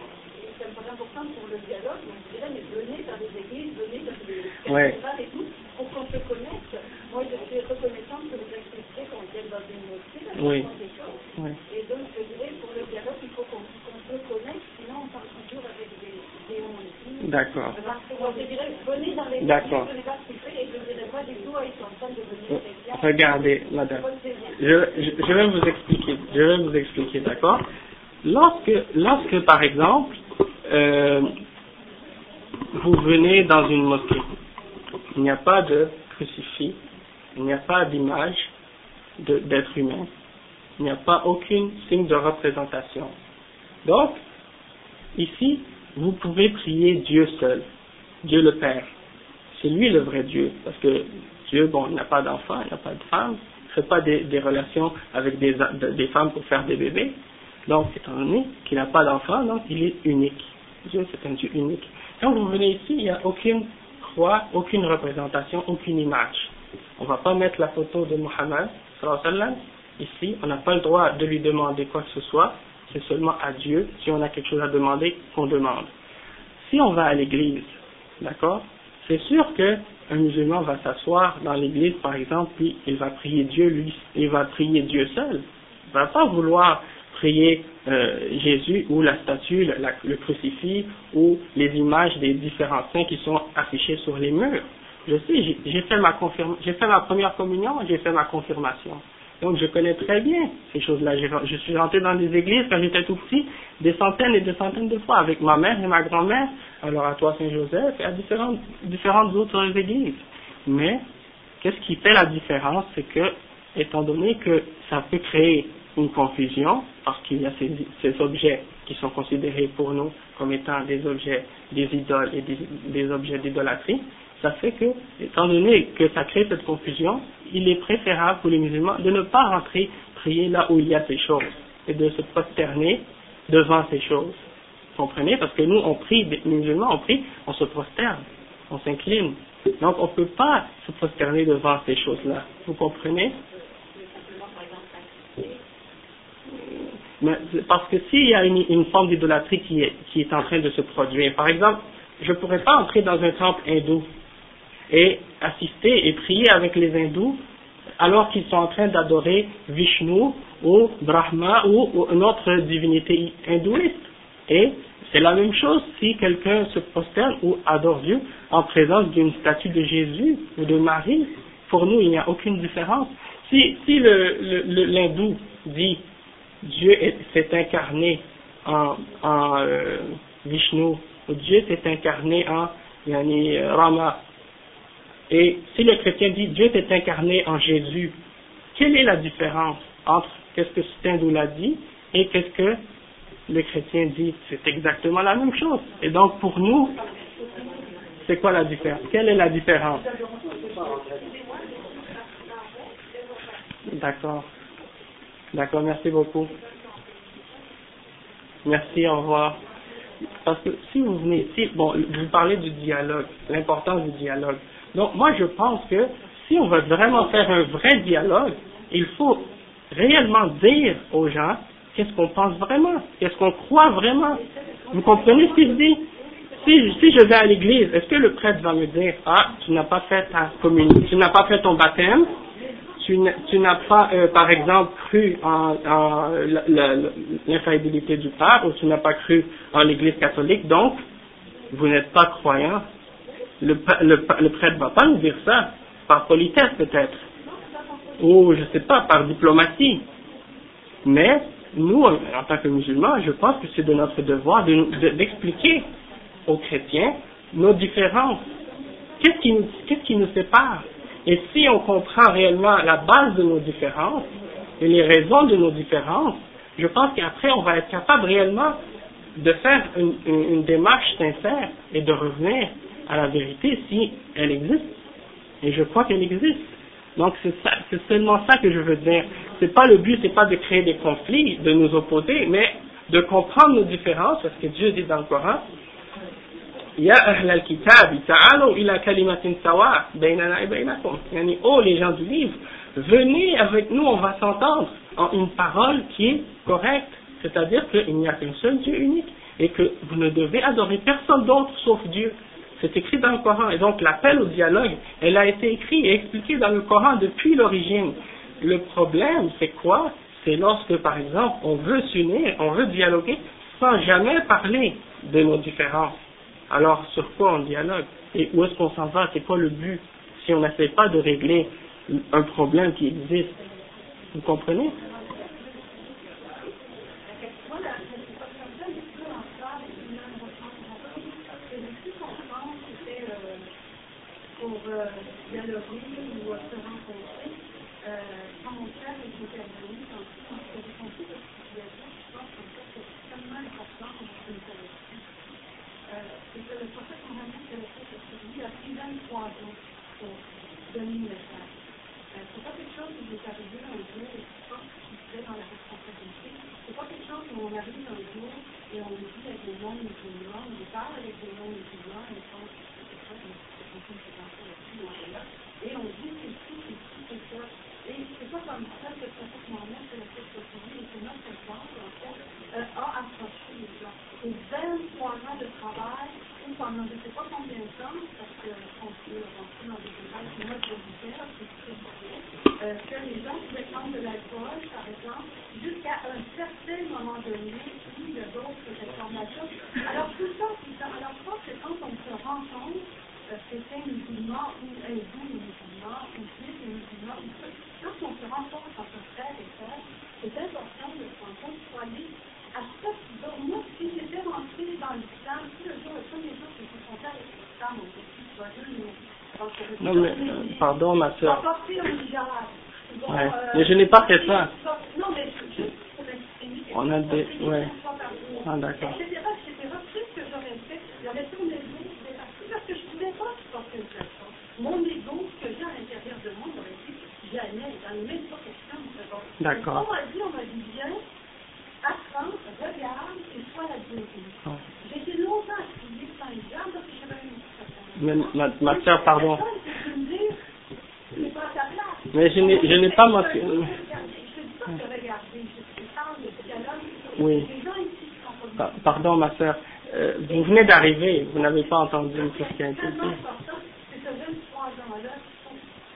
c'est important pour le dialogue, donc je dirais, mais venez dans les églises, venez dans les ouais. et tout, pour qu'on se connaisse. Moi, je suis reconnaissante que vous expliquiez qu'on vienne dans une des choses. Oui. Et donc, je dirais, pour le dialogue, il faut qu'on qu se connaisse, sinon on parle toujours avec des, des on D'accord. Je dirais, venez dans les D'accord. je ne sais pas ce et je ne dirais pas du tout, ils sont en train de venir Regardez, madame, je, je, vais vous expliquer, je vais vous expliquer, d'accord? Lorsque, lorsque, par exemple, euh, vous venez dans une mosquée, il n'y a pas de crucifix, il n'y a pas d'image d'être humain, il n'y a pas aucun signe de représentation. Donc, ici, vous pouvez prier Dieu seul, Dieu le Père. C'est lui le vrai Dieu, parce que Dieu, bon, il n'a pas d'enfant, il n'a pas de femme, il ne fait pas des, relations avec des, des femmes pour faire des bébés. Donc, étant donné qu'il n'a pas d'enfant, donc il est unique. Dieu, c'est un Dieu unique. Quand vous venez ici, il n'y a aucune croix, aucune représentation, aucune image. On ne va pas mettre la photo de Mohammed, ici, on n'a pas le droit de lui demander quoi que ce soit, c'est seulement à Dieu, si on a quelque chose à demander, qu'on demande. Si on va à l'église, d'accord, c'est sûr que un musulman va s'asseoir dans l'église, par exemple, puis il va prier Dieu, lui, il va prier Dieu seul. Il va pas vouloir prier euh, Jésus ou la statue, le, crucifix ou les images des différents saints qui sont affichés sur les murs. Je sais, j'ai fait ma première communion, j'ai fait ma confirmation. Donc je connais très bien ces choses-là. Je suis rentré dans des églises quand j'étais tout petit, des centaines et des centaines de fois avec ma mère et ma grand-mère, alors à toi Saint-Joseph et à différentes, différentes autres églises. Mais qu'est-ce qui fait la différence, c'est que, étant donné que ça peut créer une confusion, parce qu'il y a ces, objets qui sont considérés pour nous comme étant des objets des idoles et des objets d'idolâtrie, ça fait que, étant donné que ça crée cette confusion, il est préférable pour les musulmans de ne pas rentrer prier là où il y a ces choses et de se prosterner devant ces choses. Vous comprenez? Parce que nous, on prie, les musulmans, on prie, on se prosterne, on s'incline. Donc, on ne peut pas se prosterner devant ces choses-là. Vous comprenez? Mais parce que s'il y a une, forme d'idolâtrie qui est en train de se produire, par exemple, je ne pourrais pas entrer dans un temple hindou et assister et prier avec les hindous alors qu'ils sont en train d'adorer Vishnu ou Brahma ou, une autre divinité hindouiste. Et c'est la même chose si quelqu'un se prosterne ou adore Dieu en présence d'une statue de Jésus ou de Marie. Pour nous, il n'y a aucune différence. Si, si l'hindou dit Dieu s'est incarné en, en euh, Vishnu ou Dieu s'est incarné en yani, Rama et si le chrétien dit Dieu s'est incarné en Jésus, quelle est la différence entre qu'est-ce que hindou l'a dit et qu'est-ce que le chrétien dit? C'est exactement la même chose. Et donc pour nous, c'est quoi la différence? Quelle est la différence? D'accord. D'accord, merci beaucoup. Merci, au revoir. parce que si vous venez ici, bon, vous parlez du dialogue, l'importance du dialogue. Donc moi je pense que si on veut vraiment faire un vrai dialogue, il faut réellement dire aux gens qu'est-ce qu'on pense vraiment, qu'est-ce qu'on croit vraiment. Vous comprenez ce que je dis? Si, si je vais à l'église, est-ce que le prêtre va me dire, ah, tu n'as pas fait ta communion, tu n'as pas fait ton baptême, tu n'as pas, euh, par exemple, cru en, en l'infaillibilité du pape, ou tu n'as pas cru en l'église catholique, donc, vous n'êtes pas croyant. Le, le, le prêtre va pas nous dire ça, par politesse peut-être, ou je sais pas, par diplomatie. Mais, nous, en tant que musulmans, je pense que c'est de notre devoir d'expliquer aux chrétiens nos différences. Qu'est-ce qui, qui nous sépare? Et si on comprend réellement la base de nos différences et les raisons de nos différences, je pense qu'après on va être capable réellement de faire une, démarche sincère et de revenir à la vérité si elle existe. Et je crois qu'elle existe. Donc c'est seulement ça que je veux dire. C'est pas le but, c'est pas de créer des conflits, de nous opposer, mais de comprendre nos différences, parce que Dieu dit dans le Coran, Ya ahl al-kitab, ta'alu ila kalimatin sawa, baynana et baynakum. Yani, oh les gens du livre, venez avec nous, on va s'entendre en une parole qui est correcte. C'est-à-dire qu'il n'y a qu'un seul Dieu unique et que vous ne devez adorer personne d'autre sauf Dieu. C'est écrit dans le Coran. Et donc l'appel au dialogue, elle a été écrite et expliquée dans le Coran depuis l'origine. Le problème, c'est quoi? C'est lorsque, par exemple, on veut s'unir, on veut dialoguer sans jamais parler de nos différences. Alors, sur quoi on dialogue? Et où est-ce qu'on s'en va? C'est quoi le but? Si on n'essaie pas de régler un problème qui existe. Vous comprenez? Pour euh, dialoguer ou se rencontrer. Euh, quand mon frère est intervenu dans ce que j'ai compris de situation, je pense que c'est extrêmement important qu'on se intéresse. Euh, c'est que le prophète Mohamed lui a pris 23 ans pour donner une message. Euh, c'est pas quelque chose qui nous est arrivé un jour et je pense qu'il fait dans la responsabilité. C'est pas quelque chose où on arrive un jour et on dit avec le monde musulman, on parle avec le monde musulman et on pense que c'est ça, et on dit que tout, c'est tout, c'est ça. Et c'est pas comme ça que le prophète Mohamed, c'est le fait et c'est notre exemple, en fait, euh, a approché les gens. Et 23 ans de ou pendant je ne sais pas combien de temps, parce qu'on peut rentrer dans des détails, moi je vous c'est euh, que les gens pouvaient prendre de l'alcool, par exemple, jusqu'à un certain moment donné, il y a d'autres informations. Alors tout ça, tout ça, alors je pense que quand on se rencontre, chrétien musulman ou hindou musulman ou juif musulman, quand on se rencontre entre frères et sœurs, c'est important de se rendre compte pour aller à ça. Donc, moi, si j'étais rentrée dans l'islam, si le jour, le premier jour que je suis rentrée avec l'islam, on était joyeux, non, mais, euh, pardon, ma soeur. Ouais. euh, mais je n'ai pas fait ça. On a des. Ouais. Ah, d'accord. D'accord. On m'a dit, on m'a dit, viens, apprends, regarde, et sois la bienvenue. Oh. J'ai été longtemps à parce que j'avais une mais ma, ma soeur, pardon. Mais je n'ai, pas mentionné. Oui. Pardon, ma soeur. Euh, vous venez d'arriver, vous n'avez pas entendu ce qui a été dit. C'est que 23 ans-là,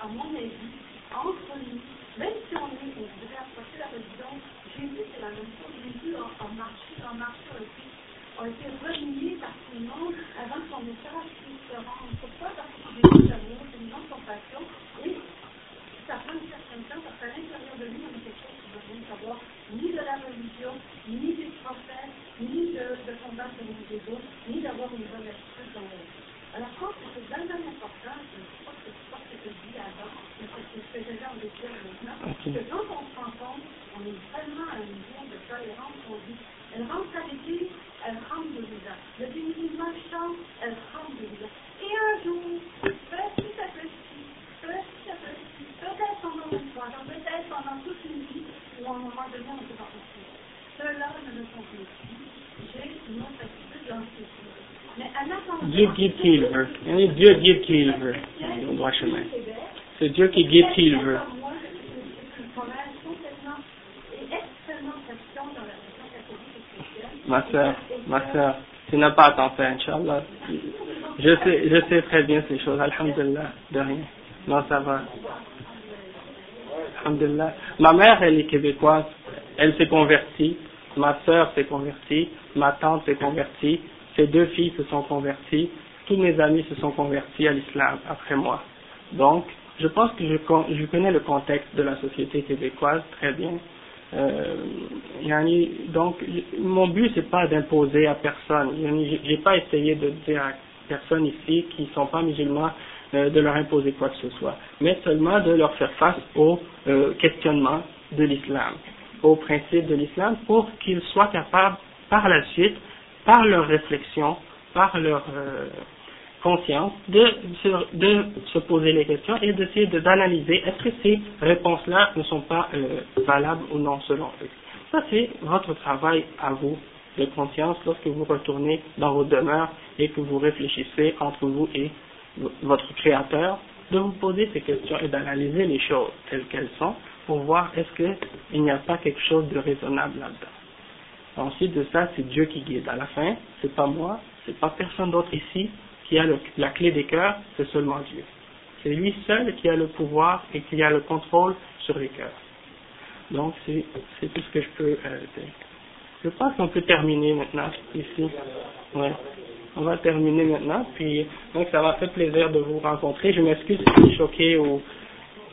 à mon avis, entre nous, même si on est, on voudrait approcher la résidence, Jésus, c'est la même chose. Jésus a, a marché, a marché aussi, a été renié par tout le monde avant son message puisse se rendre. Pourquoi Parce que Jésus d'amour, c'est une grande compassion, et ça prend un certain temps, parce qu'à l'intérieur de lui, on a quelque chose qui ne veut rien savoir, ni de la religion, ni des prophètes, ni de, de combattre les égaux, ni d'avoir une bonne attitude dans la vie. Alors, quand c'est vraiment important, je ne sais pas ce que je dis avant, mais c'est ce que je fais déjà en détail maintenant, okay. que quand on se rend compte, on est vraiment à un niveau de tolérance, on dit, elle rentre à l'église, elle rentre de l'État. Le musulman chante, elle rentre de l'État. Et un jour, petit à petit, petit à petit, peut-être pendant une soirée, peut-être pendant toute une vie, ou à un moment donné, on peut pas Ceux-là ne me conviennent plus Dieu guide qui il veut. Dieu guide qui il veut au droit chemin. C'est Dieu qui guide qui il veut. Ma soeur, ma soeur, tu n'as pas à t'en faire, Inch'Allah. Je sais, je sais très bien ces choses, Alhamdulillah, de rien. Non, ça va. Alhamdulillah. Ma mère, elle est québécoise, elle s'est convertie, ma soeur s'est convertie, ma tante s'est convertie, ses deux filles se sont converties, tous mes amis se sont convertis à l'islam après moi. Donc, je pense que je, je connais le contexte de la société québécoise très bien. Euh, donc, mon but c'est pas d'imposer à personne. J'ai pas essayé de dire à personne ici qui sont pas musulmans euh, de leur imposer quoi que ce soit, mais seulement de leur faire face au euh, questionnement de l'islam, aux principes de l'islam, pour qu'ils soient capables par la suite, par leur réflexion, par leur euh, conscience, de se, de se poser les questions et d'essayer d'analyser est-ce que ces réponses-là ne sont pas euh, valables ou non selon eux. Ça, c'est votre travail à vous de conscience lorsque vous retournez dans vos demeures et que vous réfléchissez entre vous et votre créateur, de vous poser ces questions et d'analyser les choses telles qu'elles sont pour voir est-ce qu'il n'y a pas quelque chose de raisonnable là-dedans. Ensuite de ça, c'est Dieu qui guide. À la fin, c'est pas moi, c'est pas personne d'autre ici qui a la clé des cœurs, c'est seulement Dieu. C'est lui seul qui a le pouvoir et qui a le contrôle sur les cœurs. Donc c'est tout ce que je peux euh, dire. Je pense qu'on peut terminer maintenant ici. Ouais. On va terminer maintenant. Puis donc ça m'a fait plaisir de vous rencontrer. Je m'excuse si j'ai choqué ou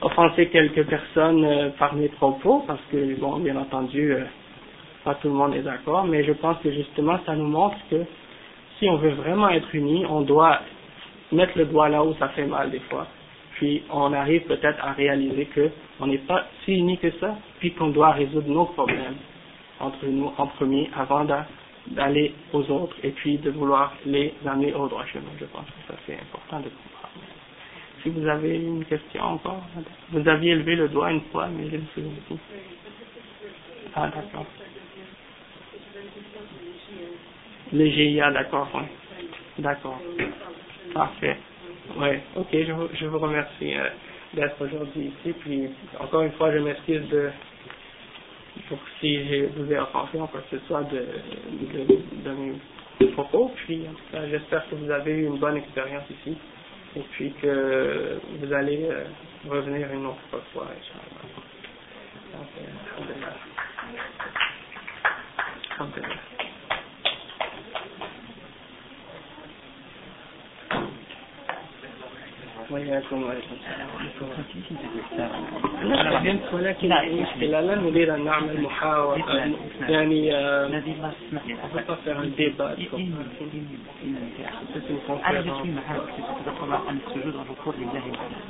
offensé quelques personnes euh, par mes propos parce que bon bien entendu euh, pas tout le monde est d'accord, mais je pense que justement ça nous montre que si on veut vraiment être unis, on doit mettre le doigt là où ça fait mal des fois. Puis on arrive peut-être à réaliser que on n'est pas si unis que ça, puis qu'on doit résoudre nos problèmes entre nous en premier avant d'aller aux autres et puis de vouloir les amener au droit chemin. Je pense que ça c'est important de comprendre. Si vous avez une question encore, vous aviez levé le doigt une fois, mais je ne sais pas. Ah d'accord. Le GIA, d'accord, oui. D'accord. Parfait. Oui, ok, je vous, je vous remercie euh, d'être aujourd'hui ici. Puis, encore une fois, je m'excuse de, pour si je vous ai offensé en quoi que ce soit de, de, mes propos. Puis, j'espère que vous avez eu une bonne expérience ici. Et puis que vous allez euh, revenir une autre fois, euh, وعليكم السلام فهمت ولكن المشكلة لا نريد أن نعمل محاورة يعني أنا عن السجود والركوع لله